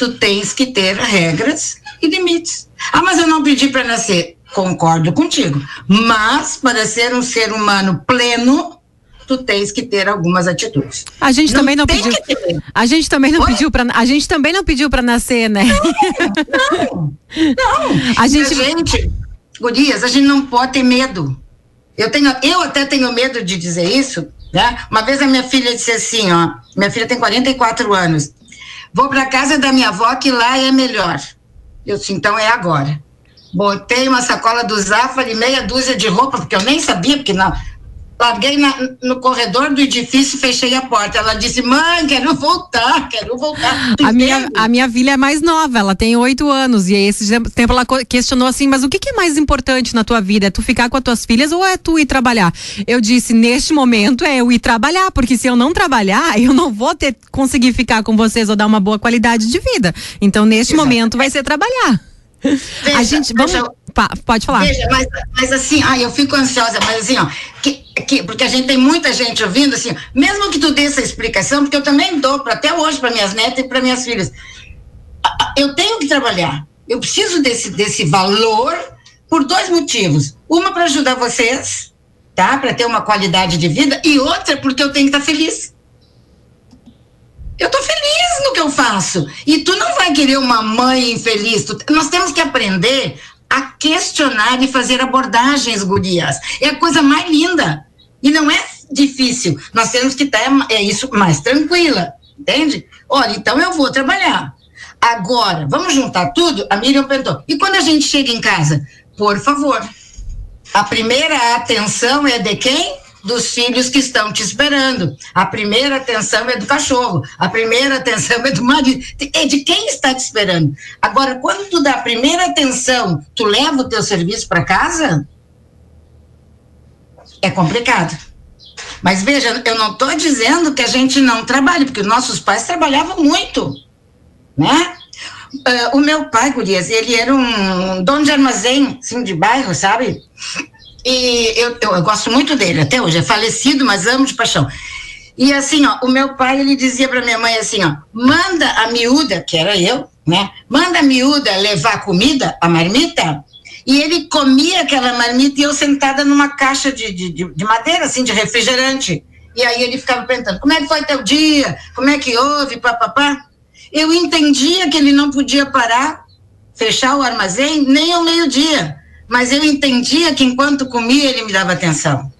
tu tens que ter regras e limites. Ah, mas eu não pedi para nascer. Concordo contigo. Mas para ser um ser humano pleno, tu tens que ter algumas atitudes. A gente não também não pediu. A gente também não Oi? pediu para a gente também não pediu para nascer, né? Não. Não. não. A gente, a gente gurias, a gente não pode ter medo. Eu tenho, eu até tenho medo de dizer isso, né? Uma vez a minha filha disse assim, ó, minha filha tem 44 anos. Vou para casa da minha avó que lá é melhor. Eu disse, então é agora. Botei uma sacola do Zafari, meia dúzia de roupa, porque eu nem sabia, porque não, larguei na, no corredor do edifício e fechei a porta. Ela disse: Mãe, quero voltar, quero voltar. a minha, a minha filha é mais nova, ela tem oito anos. E esse tempo ela questionou assim: Mas o que, que, é mais importante na tua vida? É tu ficar com as tuas filhas ou é tu ir trabalhar? Eu disse: Neste momento é eu ir trabalhar, porque se eu não trabalhar, eu não vou ter conseguir ficar com vocês ou dar uma boa qualidade de vida. Então, neste Exato. momento, vai ser trabalhar. Veja, a gente, vamos, veja, pode falar. Veja, mas, mas assim, ai, eu fico ansiosa, mas assim, ó, que, que, porque a gente tem muita gente ouvindo, assim, mesmo que tu dê essa explicação, porque eu também dou pra, até hoje para minhas netas e para minhas filhas, eu tenho que trabalhar, eu preciso desse, desse valor por dois motivos. Uma para ajudar vocês, tá? Para ter uma qualidade de vida, e outra porque eu tenho que estar tá feliz. Eu estou feliz no que eu faço. E tu não vai querer uma mãe infeliz. Tu, nós temos que aprender a questionar e fazer abordagens, gurias. É a coisa mais linda. E não é difícil. Nós temos que estar, é isso, mais tranquila. Entende? Olha, então eu vou trabalhar. Agora, vamos juntar tudo? A Miriam perguntou. E quando a gente chega em casa? Por favor. A primeira atenção é de quem? Dos filhos que estão te esperando. A primeira atenção é do cachorro, a primeira atenção é do marido, é de quem está te esperando. Agora, quando tu dá a primeira atenção, tu leva o teu serviço para casa? É complicado. Mas veja, eu não estou dizendo que a gente não trabalha, porque nossos pais trabalhavam muito, né? Uh, o meu pai, Gurias, ele era um dono de armazém, assim, de bairro, sabe? E eu, eu, eu, gosto muito dele até hoje, é falecido, mas amo de paixão. E assim, ó, o meu pai, ele dizia para minha mãe assim, ó, manda a miúda, que era eu, né? Manda a miúda levar comida, a marmita, e ele comia aquela marmita e eu sentada numa caixa de, de, de madeira, assim, de refrigerante. E aí ele ficava perguntando, como é que foi teu dia? Como é que houve, papapá? Eu entendia que ele não podia parar, fechar o armazém, nem ao meio-dia mas eu entendia que enquanto comia ele me dava atenção.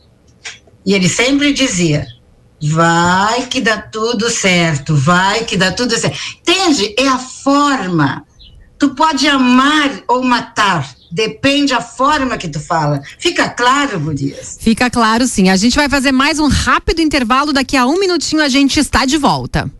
E ele sempre dizia: vai que dá tudo certo, vai que dá tudo certo. Entende? É a forma. Tu pode amar ou matar, depende a forma que tu fala. Fica claro, Gurias? Fica claro, sim. A gente vai fazer mais um rápido intervalo. Daqui a um minutinho a gente está de volta.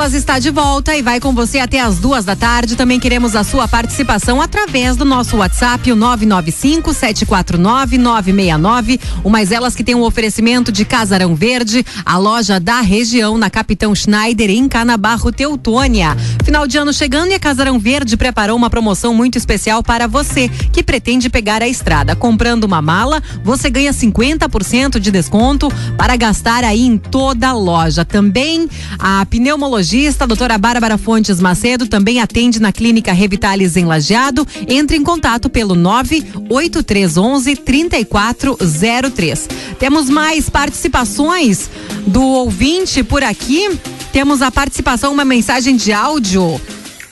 Mas Elas está de volta e vai com você até as duas da tarde. Também queremos a sua participação através do nosso WhatsApp, o 995 749 969. O Mais Elas que tem um oferecimento de Casarão Verde, a loja da região na Capitão Schneider em Canabarro, Teutônia. Final de ano chegando e a Casarão Verde preparou uma promoção muito especial para você que pretende pegar a estrada. Comprando uma mala, você ganha 50% de desconto para gastar aí em toda a loja. Também a pneu pneumologista, doutora Bárbara Fontes Macedo, também atende na Clínica Revitalis em Lajeado. Entre em contato pelo 98311 3403. Temos mais participações do ouvinte por aqui. Temos a participação, uma mensagem de áudio.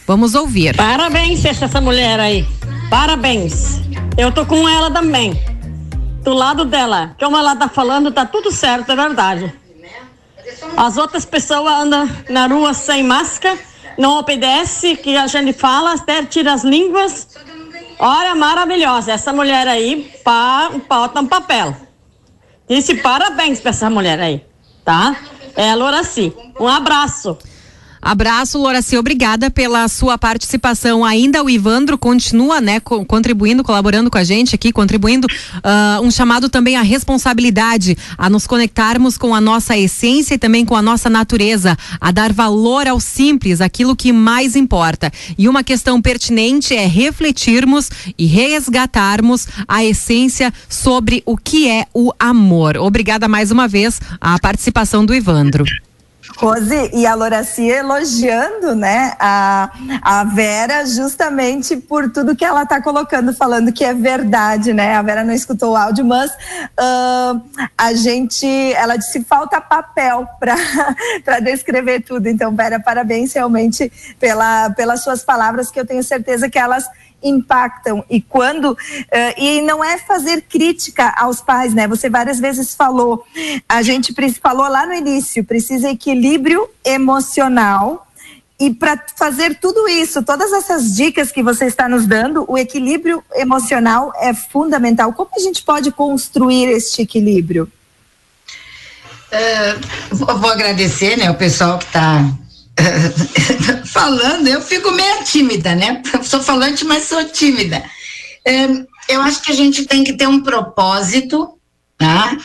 Vamos ouvir. Parabéns, essa mulher aí. Parabéns. Eu tô com ela também. Do lado dela. Como ela tá falando, tá tudo certo, é verdade. As outras pessoas andam na rua sem máscara, não obedece que a gente fala, até tira as línguas. Olha, maravilhosa. Essa mulher aí, pá, bota um papel. Disse parabéns para essa mulher aí, tá? É a Loraci. Um abraço. Abraço, Loraci, obrigada pela sua participação. Ainda o Ivandro continua, né, co contribuindo, colaborando com a gente aqui, contribuindo uh, um chamado também à responsabilidade, a nos conectarmos com a nossa essência e também com a nossa natureza, a dar valor ao simples, aquilo que mais importa. E uma questão pertinente é refletirmos e resgatarmos a essência sobre o que é o amor. Obrigada mais uma vez a participação do Ivandro. Rose e a Loracia elogiando, né, a, a Vera justamente por tudo que ela está colocando, falando que é verdade, né? A Vera não escutou o áudio, mas uh, a gente, ela disse falta papel para descrever tudo. Então, Vera, parabéns realmente pela, pelas suas palavras, que eu tenho certeza que elas impactam e quando uh, e não é fazer crítica aos pais, né? Você várias vezes falou, a gente falou lá no início, precisa equilíbrio emocional e para fazer tudo isso, todas essas dicas que você está nos dando, o equilíbrio emocional é fundamental. Como a gente pode construir este equilíbrio? Uh, vou agradecer, né, o pessoal que está falando, eu fico meio tímida, né? Sou falante, mas sou tímida. É, eu acho que a gente tem que ter um propósito, tá?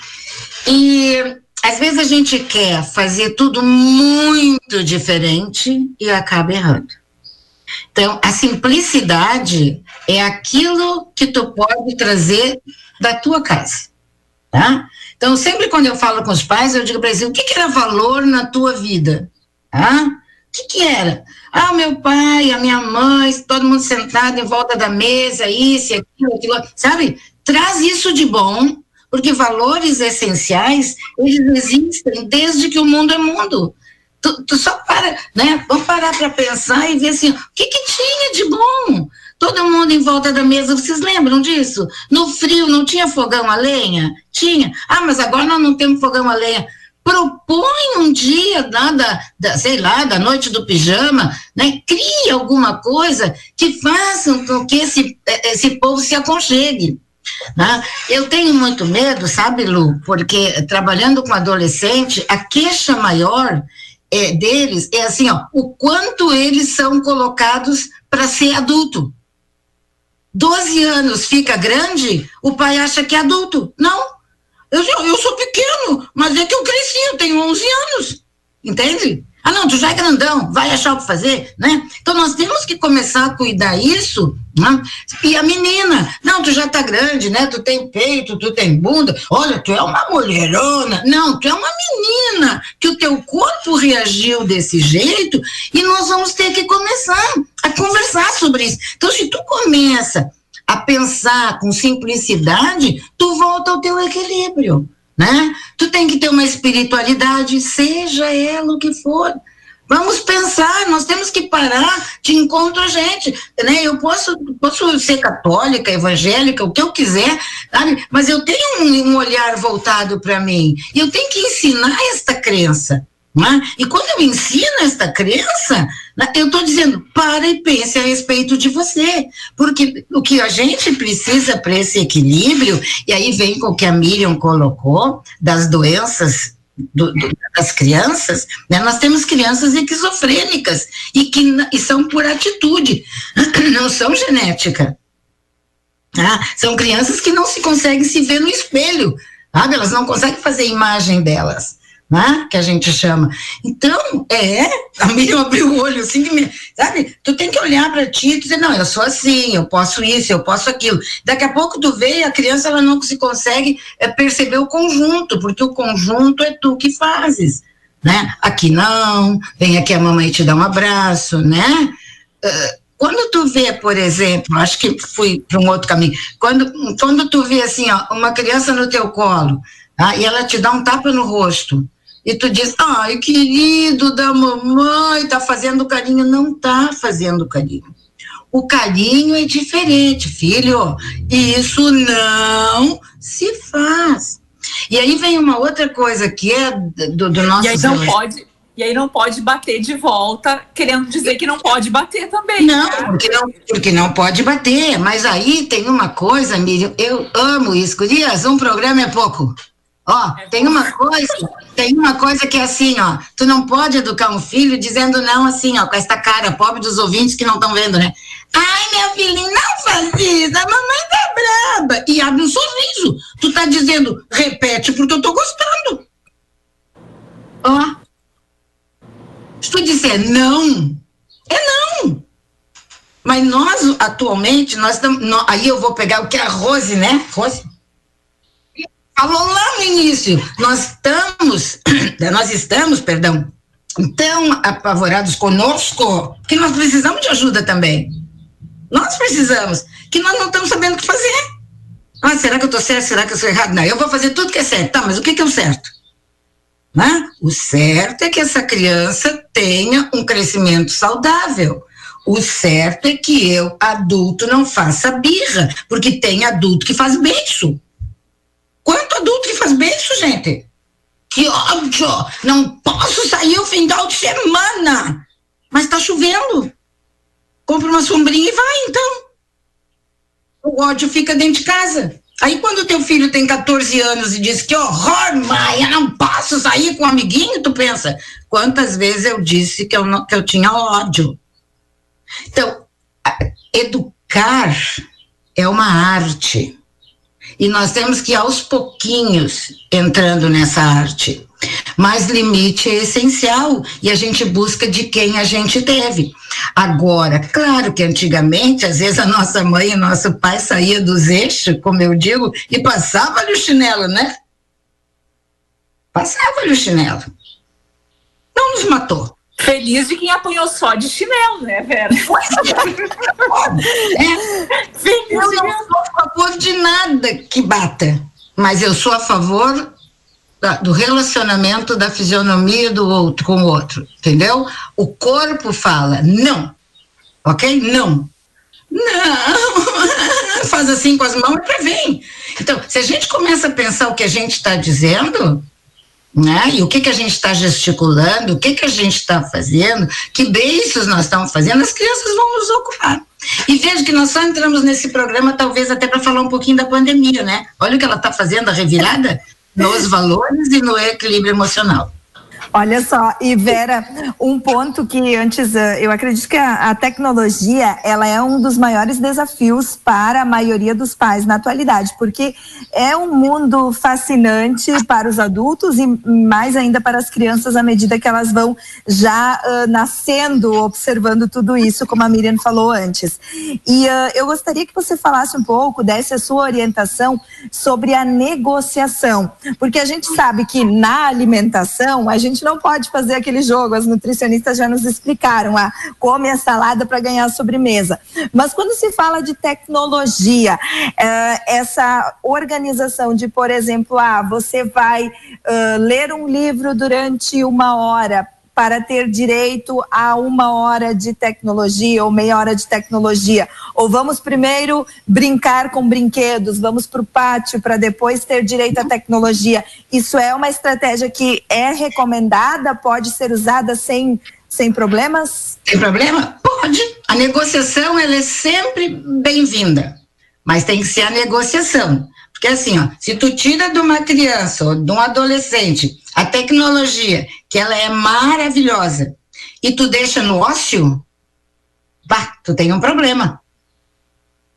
E às vezes a gente quer fazer tudo muito diferente e acaba errando. Então, a simplicidade é aquilo que tu pode trazer da tua casa, tá? Então, sempre quando eu falo com os pais, eu digo para eles, o que, que era valor na tua vida? Tá? Que, que era? Ah, meu pai, a minha mãe, todo mundo sentado em volta da mesa, isso, aquilo, aquilo, sabe? Traz isso de bom, porque valores essenciais, eles existem desde que o mundo é mundo. Tu, tu só para, né? Vamos parar para pensar e ver assim, o que, que tinha de bom? Todo mundo em volta da mesa, vocês lembram disso? No frio não tinha fogão a lenha? Tinha. Ah, mas agora nós não temos fogão a lenha propõe um dia, nada, da, sei lá, da noite do pijama, né? Crie alguma coisa que faça com que esse, esse povo se aconchegue. Né? Eu tenho muito medo, sabe, Lu, porque trabalhando com adolescente, a queixa maior é, deles é assim, ó, o quanto eles são colocados para ser adulto. 12 anos fica grande, o pai acha que é adulto. Não, eu, eu sou pequeno, mas é que eu cresci, eu tenho 11 anos. Entende? Ah, não, tu já é grandão, vai achar o que fazer, né? Então nós temos que começar a cuidar isso, né? E a menina, não, tu já tá grande, né? Tu tem peito, tu tem bunda, olha, tu é uma mulherona. Não, tu é uma menina, que o teu corpo reagiu desse jeito e nós vamos ter que começar a conversar sobre isso. Então, se tu começa a pensar com simplicidade, tu volta ao teu equilíbrio, né? Tu tem que ter uma espiritualidade, seja ela o que for. Vamos pensar, nós temos que parar de encontro a gente, né? Eu posso, posso ser católica, evangélica, o que eu quiser, sabe? Mas eu tenho um, um olhar voltado para mim. E eu tenho que ensinar esta crença. Né? E quando eu ensino esta crença, eu estou dizendo, para e pense a respeito de você. Porque o que a gente precisa para esse equilíbrio, e aí vem com o que a Miriam colocou, das doenças do, do, das crianças, né? nós temos crianças esquizofrênicas e que e são por atitude, não são genética. Tá? São crianças que não se conseguem se ver no espelho, sabe? elas não conseguem fazer imagem delas né? Que a gente chama. Então, é, a Miriam abriu o olho assim, sabe? Tu tem que olhar para ti e dizer, não, eu sou assim, eu posso isso, eu posso aquilo. Daqui a pouco tu vê e a criança ela não se consegue é, perceber o conjunto, porque o conjunto é tu que fazes, né? Aqui não, vem aqui a mamãe te dá um abraço, né? Uh, quando tu vê, por exemplo, acho que fui para um outro caminho, quando, quando tu vê assim, ó, uma criança no teu colo, tá? e ela te dá um tapa no rosto, e tu diz, ai, querido da mamãe, tá fazendo carinho. Não tá fazendo carinho. O carinho é diferente, filho. Isso não se faz. E aí vem uma outra coisa que é do, do nosso. E aí não pode. E aí não pode bater de volta, querendo dizer que não pode bater também. Não, né? porque não, porque não pode bater. Mas aí tem uma coisa, Miriam, eu amo isso. Gurias, um programa é pouco. Ó, tem uma coisa, tem uma coisa que é assim, ó, tu não pode educar um filho dizendo não assim, ó, com esta cara, pobre dos ouvintes que não estão vendo, né? Ai, meu filhinho, não faz isso, a mamãe tá braba. E abre um sorriso. Tu tá dizendo, repete porque eu tô gostando. Ó. Se tu disser não, é não. Mas nós, atualmente, nós estamos. Aí eu vou pegar o que é a Rose, né? Rose? Falou lá no início, nós estamos, nós estamos, perdão, tão apavorados conosco que nós precisamos de ajuda também. Nós precisamos, que nós não estamos sabendo o que fazer. Ah, será que eu estou certo? Será que eu sou errado? Não, eu vou fazer tudo que é certo. Tá, mas o que, que é o certo? Né? O certo é que essa criança tenha um crescimento saudável. O certo é que eu, adulto, não faça birra, porque tem adulto que faz beijo. Quanto adulto que faz beijo, gente? Que ódio! Não posso sair o final de semana! Mas tá chovendo. Compra uma sombrinha e vai, então. O ódio fica dentro de casa. Aí quando teu filho tem 14 anos e diz que horror, mãe, eu não posso sair com um amiguinho, tu pensa, quantas vezes eu disse que eu, não, que eu tinha ódio. Então, educar é uma arte. E nós temos que ir aos pouquinhos entrando nessa arte. Mas limite é essencial e a gente busca de quem a gente teve. Agora, claro que antigamente, às vezes a nossa mãe e nosso pai saía dos eixos, como eu digo, e passava-lhe o chinelo, né? Passava-lhe o chinelo. Não nos matou. Feliz de quem apanhou só de chinelo, né, Vera? é. Feliz eu não sou a favor de nada que bata, mas eu sou a favor da, do relacionamento da fisionomia do outro com o outro, entendeu? O corpo fala não, ok? Não. Não, faz assim com as mãos e vem. Então, se a gente começa a pensar o que a gente está dizendo, né? E o que, que a gente está gesticulando, o que, que a gente está fazendo, que beijos nós estamos fazendo, as crianças vão nos ocupar. E veja que nós só entramos nesse programa, talvez até para falar um pouquinho da pandemia, né? Olha o que ela está fazendo, a revirada nos valores e no equilíbrio emocional. Olha só, e Vera, um ponto que antes, eh, eu acredito que a, a, tecnologia, ela é um dos maiores desafios para a maioria dos pais na atualidade, porque é um mundo fascinante para os adultos e mais ainda para as crianças à medida que elas vão já uh, nascendo, observando tudo isso, como a Miriam falou antes. E uh, eu gostaria que você falasse um pouco, desse a sua orientação sobre a negociação, porque a gente sabe que na alimentação, a gente não pode fazer aquele jogo, as nutricionistas já nos explicaram, ah, come a salada para ganhar a sobremesa. Mas quando se fala de tecnologia, eh, essa organização de, por exemplo, ah, você vai uh, ler um livro durante uma hora, para ter direito a uma hora de tecnologia ou meia hora de tecnologia? Ou vamos primeiro brincar com brinquedos, vamos para o pátio para depois ter direito à tecnologia? Isso é uma estratégia que é recomendada, pode ser usada sem, sem problemas? Sem problema? Pode. A negociação ela é sempre bem-vinda, mas tem que ser a negociação. Porque assim, ó, se tu tira de uma criança ou de um adolescente a tecnologia, que ela é maravilhosa, e tu deixa no ócio, pá, tu tem um problema.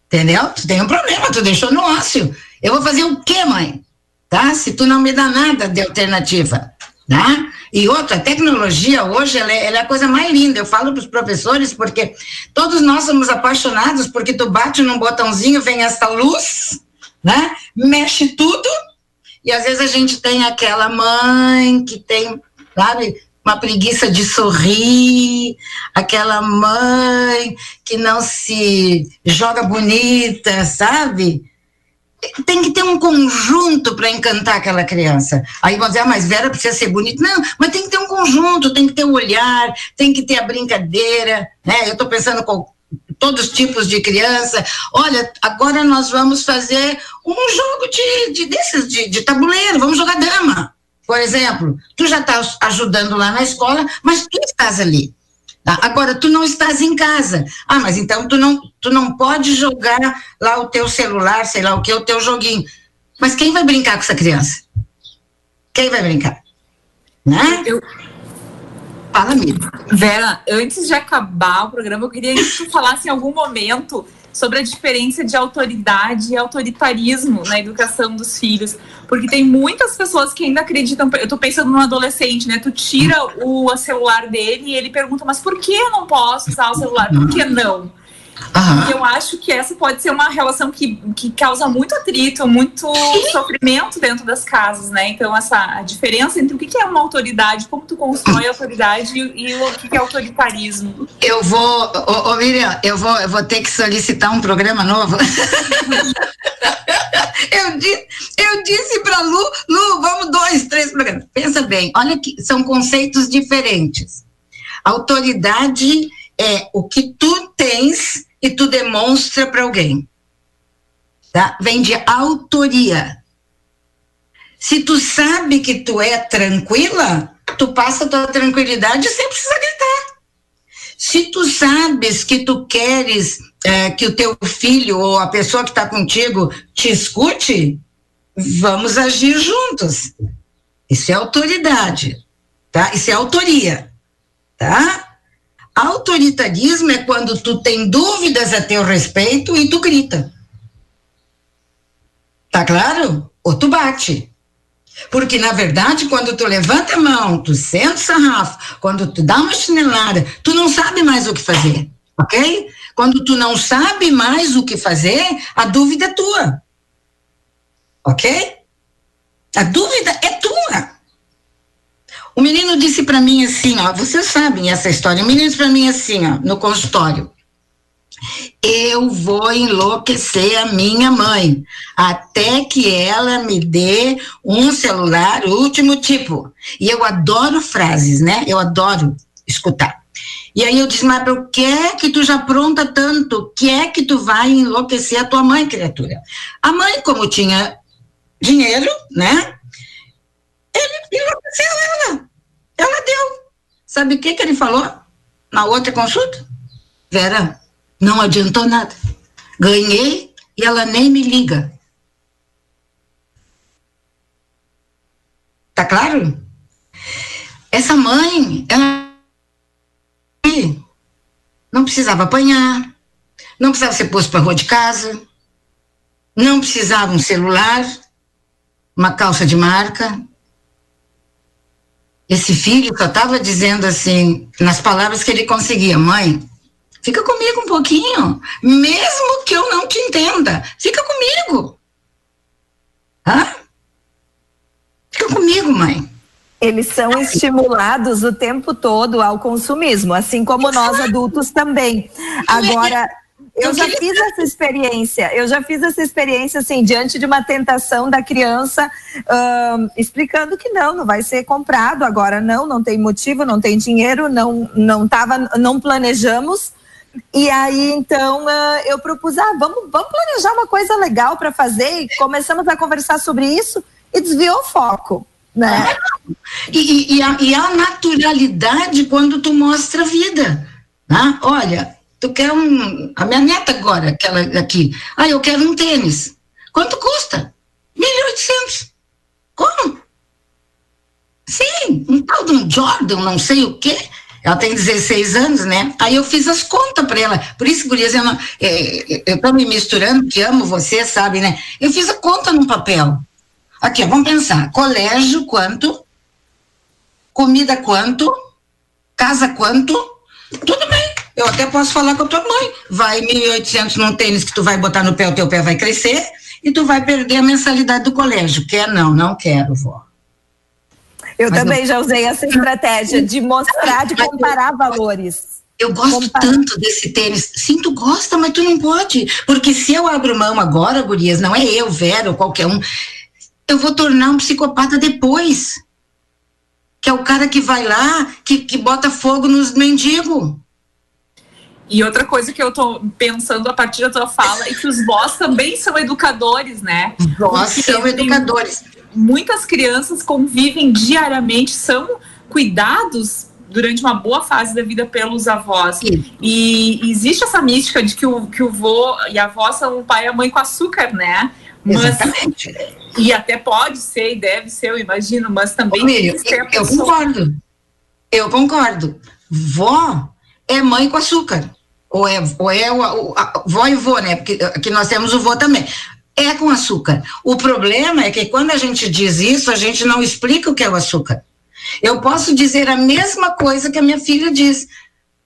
Entendeu? Tu tem um problema, tu deixou no ócio. Eu vou fazer o quê, mãe? Tá? Se tu não me dá nada de alternativa, tá? E outra, a tecnologia hoje, ela é, ela é a coisa mais linda. Eu falo para os professores porque todos nós somos apaixonados porque tu bate num botãozinho, vem essa luz, né? Mexe tudo, e às vezes a gente tem aquela mãe que tem, sabe, uma preguiça de sorrir, aquela mãe que não se joga bonita, sabe? Tem que ter um conjunto para encantar aquela criança. Aí vão dizer, ah, mas Vera precisa ser bonita. Não, mas tem que ter um conjunto, tem que ter o um olhar, tem que ter a brincadeira, né? Eu estou pensando com todos os tipos de criança. Olha, agora nós vamos fazer um jogo de, de desses de, de tabuleiro, vamos jogar dama, por exemplo. Tu já está ajudando lá na escola, mas tu estás ali. Tá? Agora, tu não estás em casa. Ah, mas então tu não, tu não pode jogar lá o teu celular, sei lá o que, o teu joguinho. Mas quem vai brincar com essa criança? Quem vai brincar? Né? Eu... Fala, amigo. Vera, antes de acabar o programa, eu queria que tu falasse em algum momento sobre a diferença de autoridade e autoritarismo na educação dos filhos. Porque tem muitas pessoas que ainda acreditam. Eu tô pensando num adolescente, né? Tu tira o celular dele e ele pergunta, mas por que eu não posso usar o celular? Por que não? E eu acho que essa pode ser uma relação que, que causa muito atrito, muito sofrimento dentro das casas, né? Então, essa a diferença entre o que é uma autoridade, como tu constrói a autoridade e, e o que é autoritarismo. Eu vou, ô, ô, Miriam, eu vou, eu vou ter que solicitar um programa novo. eu, disse, eu disse para Lu, Lu, vamos dois, três programas. Pensa bem, olha que são conceitos diferentes. Autoridade é o que tu tens e tu demonstra para alguém. Tá? Vem de autoria. Se tu sabe que tu é tranquila, tu passa a tua tranquilidade sem precisar gritar. Se tu sabes que tu queres é, que o teu filho ou a pessoa que está contigo te escute, vamos agir juntos. Isso é autoridade, tá? Isso é autoria, tá? Autoritarismo é quando tu tem dúvidas a teu respeito e tu grita. Tá claro? Ou tu bate. Porque, na verdade, quando tu levanta a mão, tu senta o sarrafo, quando tu dá uma chinelada, tu não sabe mais o que fazer, ok? Quando tu não sabe mais o que fazer, a dúvida é tua. Ok? A dúvida é tua. O menino disse para mim assim, ó, vocês sabem essa história. O menino disse para mim assim, ó, no consultório. Eu vou enlouquecer a minha mãe até que ela me dê um celular último tipo. E eu adoro frases, né? Eu adoro escutar. E aí eu disse, mas o que é que tu já pronta tanto? O que é que tu vai enlouquecer a tua mãe, criatura? A mãe, como tinha dinheiro, né? Ele enlouqueceu ela. Ela deu. Sabe o que, que ele falou na outra consulta? Vera, não adiantou nada. Ganhei e ela nem me liga. Tá claro? Essa mãe, ela não precisava apanhar, não precisava ser posto para rua de casa, não precisava um celular, uma calça de marca, esse filho só estava dizendo assim, nas palavras que ele conseguia, mãe, fica comigo um pouquinho, mesmo que eu não te entenda, fica comigo. Hã? Fica comigo, mãe. Eles são estimulados o tempo todo ao consumismo, assim como nós adultos também. Agora, eu já fiz essa experiência, eu já fiz essa experiência, assim, diante de uma tentação da criança, explicando que não, não vai ser comprado agora, não, não tem motivo, não tem dinheiro, não, não tava, não planejamos. E aí, então, uh, eu propus, ah, vamos, vamos planejar uma coisa legal para fazer, e começamos a conversar sobre isso e desviou o foco. Né? E, e, a, e a naturalidade quando tu mostra a vida. Né? Olha, Tu quer um. A minha neta agora, aquela aqui. Ah, eu quero um tênis. Quanto custa? 1.800. Como? Sim, um tal de um Jordan, não sei o quê. Ela tem 16 anos, né? Aí eu fiz as contas para ela. Por isso, Gurias, eu, não, é, eu tô me misturando, que amo você, sabe, né? Eu fiz a conta num papel. Aqui, vamos pensar. Colégio, quanto? Comida, quanto? Casa, quanto? Tudo bem. Eu até posso falar com a tua mãe. Vai 1.800 num tênis que tu vai botar no pé, o teu pé vai crescer e tu vai perder a mensalidade do colégio. Quer não? Não quero, vó. Eu Mas também já usei essa estratégia de mostrar, de comparar valores. Eu gosto tanto desse tênis. Sim, tu gosta, mas tu não pode. Porque se eu abro mão agora, Gurias, não é eu, Vera ou qualquer um, eu vou tornar um psicopata depois. Que é o cara que vai lá, que, que bota fogo nos mendigos. E outra coisa que eu tô pensando a partir da tua fala é que os vós também são educadores, né? Vós são educadores. Muitas crianças convivem diariamente, são cuidados durante uma boa fase da vida pelos avós. Sim. E existe essa mística de que o, que o vô e a avó são o pai e a mãe com açúcar, né? Mas, Exatamente. E até pode ser e deve ser, eu imagino, mas também. Ô, Miriam, eu, eu concordo. Eu concordo. Vó é mãe com açúcar. Ou é, ou é o, a, vó e vô, né? Porque aqui nós temos o vô também. É com açúcar. O problema é que quando a gente diz isso, a gente não explica o que é o açúcar. Eu posso dizer a mesma coisa que a minha filha diz.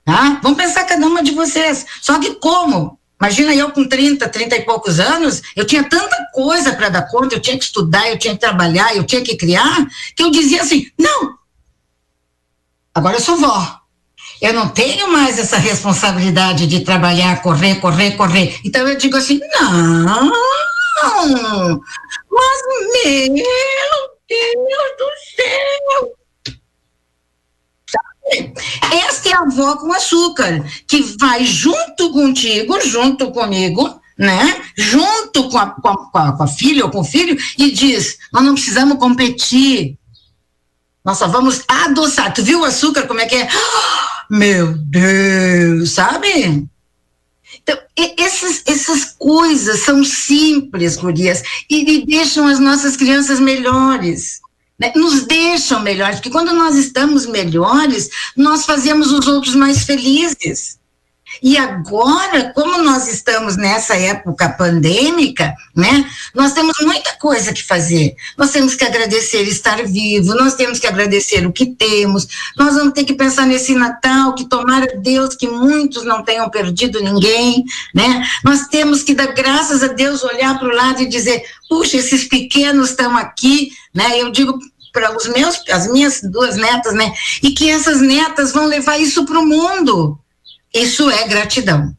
Tá? Vamos pensar cada uma de vocês. Só que como? Imagina eu com 30, 30 e poucos anos, eu tinha tanta coisa para dar conta, eu tinha que estudar, eu tinha que trabalhar, eu tinha que criar, que eu dizia assim: não, agora eu sou vó. Eu não tenho mais essa responsabilidade de trabalhar, correr, correr, correr. Então eu digo assim: não, mas meu Deus do céu, esta é a avó com açúcar, que vai junto contigo, junto comigo, né? Junto com a, com a, com a filha ou com o filho, e diz: Nós não precisamos competir. Nós só vamos adoçar. Tu viu o açúcar? Como é que é? Meu Deus, sabe? Então, essas, essas coisas são simples, Gurias, e, e deixam as nossas crianças melhores né, nos deixam melhores, porque quando nós estamos melhores, nós fazemos os outros mais felizes. E agora, como nós estamos nessa época pandêmica, né, nós temos muita coisa que fazer. Nós temos que agradecer estar vivo, nós temos que agradecer o que temos, nós vamos ter que pensar nesse Natal, que tomara Deus que muitos não tenham perdido ninguém, né? Nós temos que dar graças a Deus, olhar para o lado e dizer, puxa, esses pequenos estão aqui, né? Eu digo para os meus, as minhas duas netas, né? E que essas netas vão levar isso para o mundo. Isso é gratidão.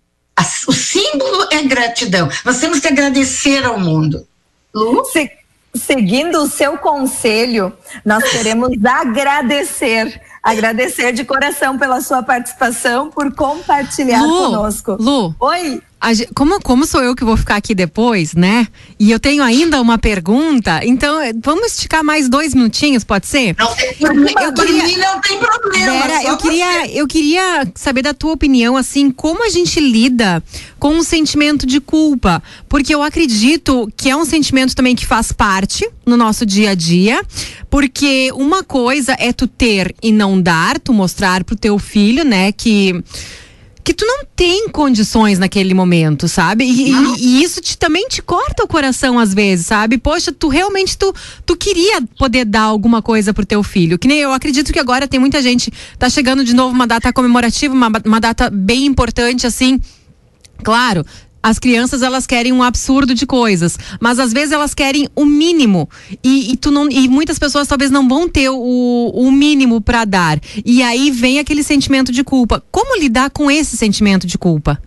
O símbolo é gratidão. Nós temos que agradecer ao mundo. Lu? Se, seguindo o seu conselho, nós queremos agradecer agradecer de coração pela sua participação, por compartilhar Lu, conosco. Lu, Oi como, como sou eu que vou ficar aqui depois, né? E eu tenho ainda uma pergunta, então eh, vamos esticar mais dois minutinhos, pode ser? Não, eu queria, não tem problema. Vera, eu queria, eu queria saber da tua opinião, assim, como a gente lida com o sentimento de culpa, porque eu acredito que é um sentimento também que faz parte no nosso dia a dia, porque uma coisa é tu ter e não dar, tu mostrar pro teu filho, né, que que tu não tem condições naquele momento, sabe? E, e, e, isso te, também te corta o coração às vezes, sabe? Poxa, tu realmente tu, tu queria poder dar alguma coisa pro teu filho. Que nem eu acredito que agora tem muita gente tá chegando de novo uma data comemorativa, uma, uma data bem importante assim. Claro, as crianças elas querem um absurdo de coisas, mas às vezes elas querem o mínimo e, e tu não e muitas pessoas talvez não vão ter o, o mínimo para dar e aí vem aquele sentimento de culpa. Como lidar com esse sentimento de culpa?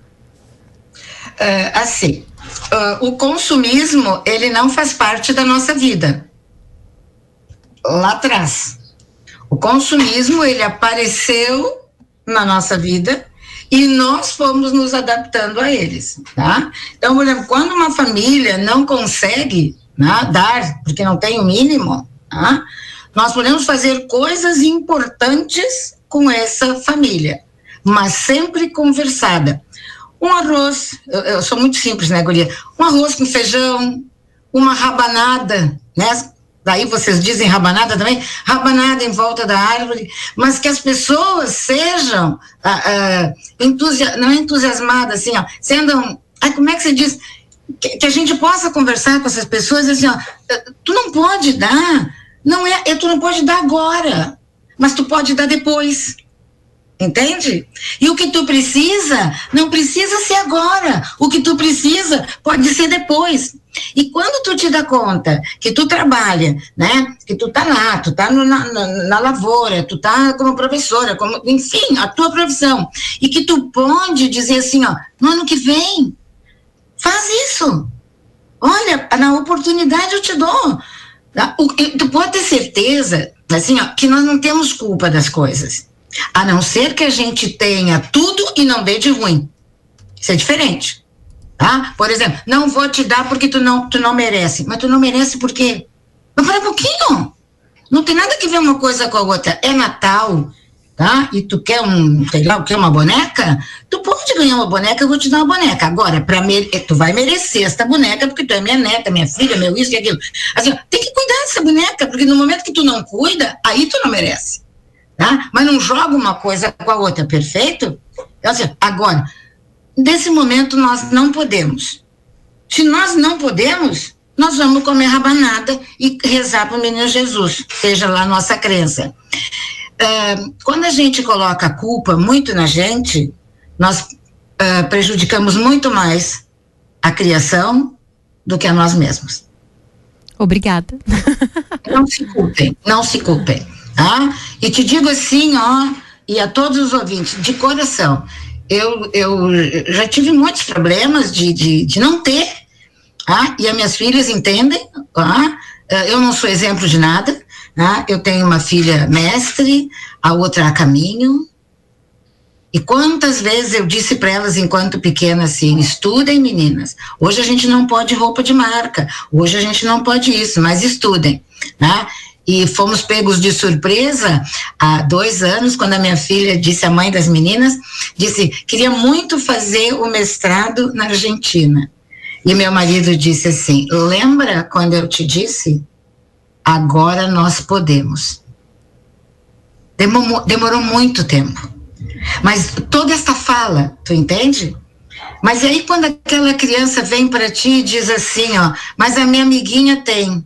Uh, assim, uh, o consumismo ele não faz parte da nossa vida. Lá atrás, o consumismo ele apareceu na nossa vida e nós fomos nos adaptando a eles, tá? Então, por exemplo, quando uma família não consegue né, dar, porque não tem o mínimo, tá? nós podemos fazer coisas importantes com essa família, mas sempre conversada. Um arroz, eu, eu sou muito simples, né, Guria? Um arroz com feijão, uma rabanada, né? Daí vocês dizem rabanada também, rabanada em volta da árvore, mas que as pessoas sejam ah, ah, entusia não é entusiasmadas, assim, ó, sendo, ah, como é que se diz, que, que, a gente possa conversar com essas pessoas, assim, ó, tu não pode dar, não é, tu não pode dar agora, mas tu pode dar depois. Entende? E o que tu precisa, não precisa ser agora. O que tu precisa pode ser depois. E quando tu te dá conta que tu trabalha, né? Que tu tá lá, tu tá no, na, na, lavoura, tu tá como professora, como, enfim, a tua profissão. E que tu pode dizer assim, ó, no ano que vem, faz isso. Olha, na oportunidade eu te dou. Tá? Tu pode ter certeza, assim, ó, que nós não temos culpa das coisas. A não ser que a gente tenha tudo e não dê de ruim. Isso é diferente. Tá? Por exemplo, não vou te dar porque tu não, tu não merece. Mas tu não merece por quê? Mas para um pouquinho. Não tem nada que ver uma coisa com a outra. É Natal. tá? E tu quer um, sei lá, quer uma boneca? Tu pode ganhar uma boneca, eu vou te dar uma boneca. Agora, para tu vai merecer esta boneca porque tu é minha neta, minha filha, meu isso e aquilo. Assim, tem que cuidar dessa boneca, porque no momento que tu não cuida, aí tu não merece, tá? Mas não joga uma coisa com a outra, perfeito? Então, agora, nesse momento nós não podemos. Se nós não podemos, nós vamos comer rabanada e rezar para o menino Jesus, seja lá a nossa crença. Uh, quando a gente coloca a culpa muito na gente, nós uh, prejudicamos muito mais a criação do que a nós mesmos. Obrigada. Não se culpem, não se culpem. Tá? E te digo assim, ó, e a todos os ouvintes, de coração, eu, eu já tive muitos problemas de, de, de não ter, tá? e as minhas filhas entendem, tá? eu não sou exemplo de nada, né? Eu tenho uma filha mestre, a outra a caminho. E quantas vezes eu disse para elas, enquanto pequena, assim: estudem, meninas. Hoje a gente não pode roupa de marca, hoje a gente não pode isso, mas estudem. Né? E fomos pegos de surpresa há dois anos, quando a minha filha disse, a mãe das meninas, disse: queria muito fazer o mestrado na Argentina. E meu marido disse assim: lembra quando eu te disse agora nós podemos. Demorou, demorou muito tempo. Mas toda esta fala, tu entende? Mas aí quando aquela criança vem para ti e diz assim, ó, mas a minha amiguinha tem.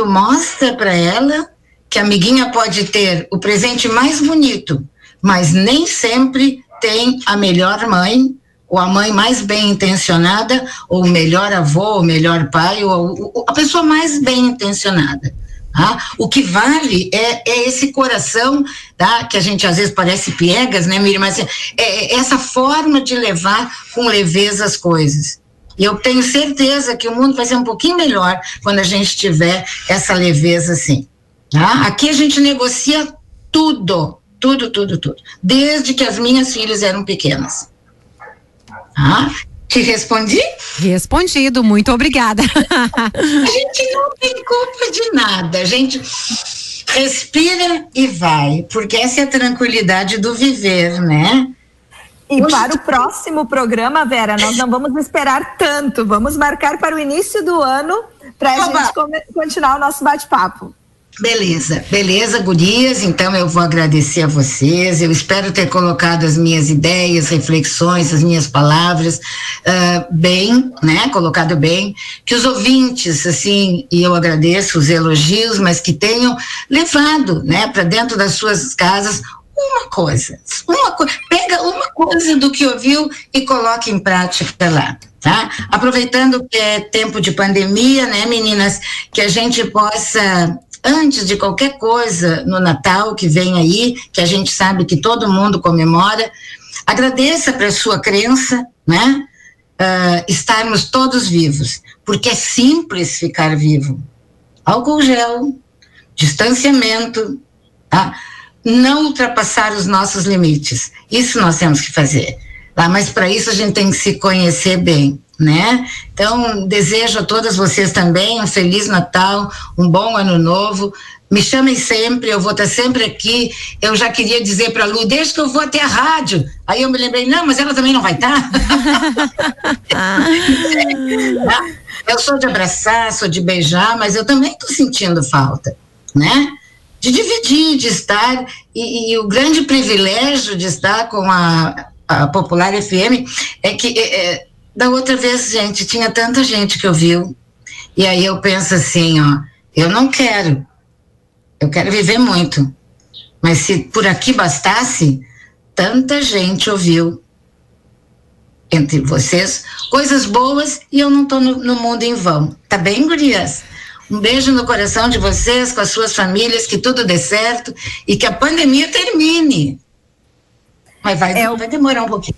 Tu mostra para ela que a amiguinha pode ter o presente mais bonito, mas nem sempre tem a melhor mãe, ou a mãe mais bem intencionada, ou o melhor avô, o melhor pai, ou, a pessoa mais bem intencionada. Tá? O que vale é, é, esse coração, tá? que a gente às vezes parece piegas, né, Miriam? Mas é, é essa forma de levar com leveza as coisas. E eu tenho certeza que o mundo vai ser um pouquinho melhor quando a gente tiver essa leveza assim. Tá? Aqui a gente negocia tudo, tudo, tudo, tudo. Desde que as minhas filhas eram pequenas. Tá? Te respondi? Respondido, muito obrigada. a gente não tem culpa de nada, a gente respira e vai, porque essa é a tranquilidade do viver, né? E Hoje para o próximo programa, Vera, nós não vamos esperar tanto, vamos marcar para o início do ano para a gente continuar o nosso bate-papo. Beleza, beleza, gurias. Então eu vou agradecer a vocês. Eu espero ter colocado as minhas ideias, reflexões, as minhas palavras uh, bem, né? Colocado bem. Que os ouvintes, assim, e eu agradeço os elogios, mas que tenham levado, né, para dentro das suas casas uma coisa, uma coisa, pega uma coisa do que ouviu e coloque em prática lá. Tá? Aproveitando que é tempo de pandemia, né, meninas, que a gente possa antes de qualquer coisa no Natal que vem aí, que a gente sabe que todo mundo comemora, agradeça para sua crença, né? Uh, estarmos todos vivos, porque é simples ficar vivo. Álcool gel, distanciamento, tá? Não ultrapassar os nossos limites. Isso nós temos que fazer. Tá? Mas para isso a gente tem que se conhecer bem né? Então, desejo a todas vocês também um feliz Natal, um bom ano novo. Me chamem sempre, eu vou estar sempre aqui. Eu já queria dizer para a Lu, desde que eu vou até a rádio. Aí eu me lembrei, não, mas ela também não vai estar. eu sou de abraçar, sou de beijar, mas eu também estou sentindo falta, né? De dividir, de estar, e, e o grande privilégio de estar com a, a Popular FM é que é, da outra vez, gente, tinha tanta gente que ouviu. E aí eu penso assim, ó, eu não quero. Eu quero viver muito. Mas se por aqui bastasse, tanta gente ouviu entre vocês coisas boas e eu não estou no, no, mundo em vão. Tá bem, gurias? Um beijo no coração de vocês, com as suas famílias, que tudo dê certo e que a pandemia termine. Mas vai, é vai demorar um pouquinho.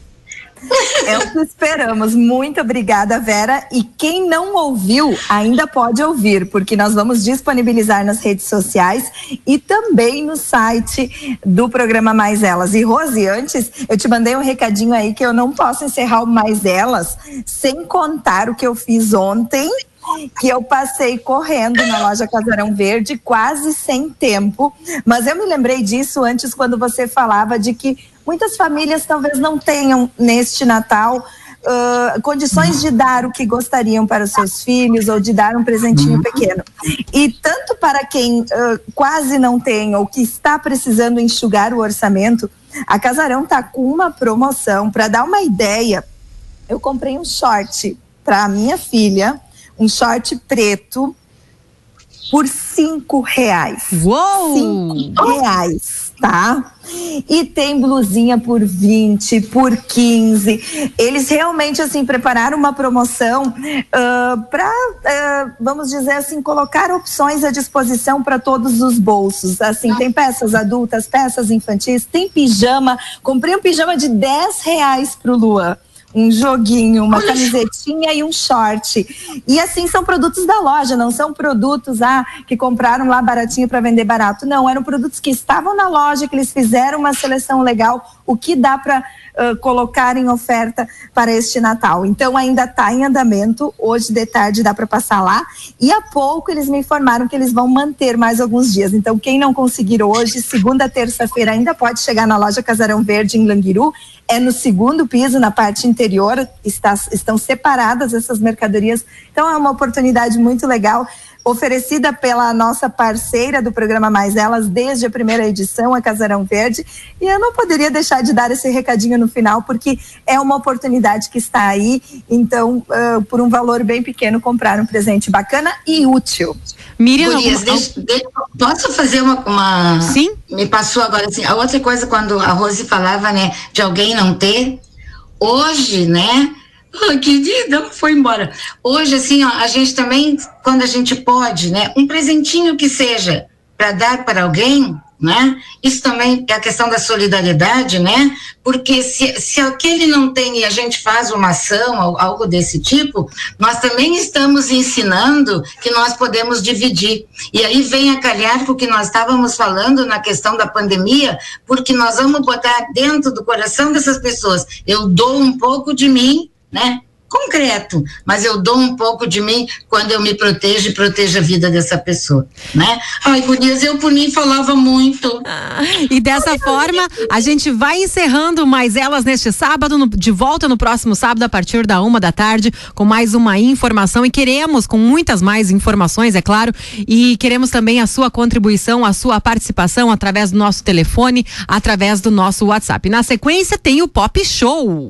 É o que esperamos. Muito obrigada, Vera. E quem não ouviu, ainda pode ouvir, porque nós vamos disponibilizar nas redes sociais e também no site do programa Mais Elas. E Rose, antes, eu te mandei um recadinho aí que eu não posso encerrar o Mais Elas sem contar o que eu fiz ontem que eu passei correndo na loja Casarão Verde, quase sem tempo, mas eu me lembrei disso antes quando você falava de que muitas famílias talvez não tenham neste Natal Uh, condições de dar o que gostariam para os seus filhos ou de dar um presentinho uhum. pequeno. E tanto para quem uh, quase não tem ou que está precisando enxugar o orçamento, a Casarão está com uma promoção. Para dar uma ideia, eu comprei um short para a minha filha, um short preto por cinco reais. Uou! Cinco reais, tá? E tem blusinha por 20, por 15. Eles realmente, assim, prepararam uma promoção uh, ah, para, uh, ah, vamos dizer assim, colocar opções à disposição para todos os bolsos. Assim, tem peças adultas, peças infantis, tem pijama. Comprei um pijama de 10 reais pro Luan um joguinho, uma camisetinha e um short. E assim são produtos da loja, não são produtos ah, que compraram lá baratinho para vender barato. Não, eram produtos que estavam na loja, que eles fizeram uma seleção legal, o que dá para uh, colocar em oferta para este Natal. Então ainda está em andamento, hoje de tarde dá para passar lá. E há pouco eles me informaram que eles vão manter mais alguns dias. Então quem não conseguir hoje, segunda, terça-feira ainda pode chegar na loja Casarão Verde em Languiru. É no segundo piso, na parte interior, está, estão separadas essas mercadorias. Então é uma oportunidade muito legal oferecida pela nossa parceira do programa Mais Elas desde a primeira edição, a Casarão Verde. E eu não poderia deixar de dar esse recadinho no final, porque é uma oportunidade que está aí. Então, uh, por um valor bem pequeno, comprar um presente bacana e útil. Miriam, Gurias, deixa, deixa, posso fazer uma, uma. Sim. Me passou agora assim. A outra coisa, quando a Rose falava, né, de alguém não ter, hoje, né? Oh, querida, foi embora. Hoje, assim, ó, a gente também, quando a gente pode, né, um presentinho que seja para dar para alguém, né? Isso também é a questão da solidariedade, né? Porque se, se aquele não tem e a gente faz uma ação, algo desse tipo, nós também estamos ensinando que nós podemos dividir. E aí vem a calhar com o que nós estávamos falando na questão da pandemia, porque nós vamos botar dentro do coração dessas pessoas, eu dou um pouco de mim né? concreto, mas eu dou um pouco de mim quando eu me protejo e protejo a vida dessa pessoa, né? Ai, Gurias, eu por mim falava muito. Ah, e dessa forma, a gente vai encerrando mais elas neste sábado, no, de volta no próximo sábado, a partir da uma da tarde, com mais uma informação e queremos, com muitas mais informações, é claro, e queremos também a sua contribuição, a sua participação através do nosso telefone, através do nosso WhatsApp. Na sequência, tem o Pop Show.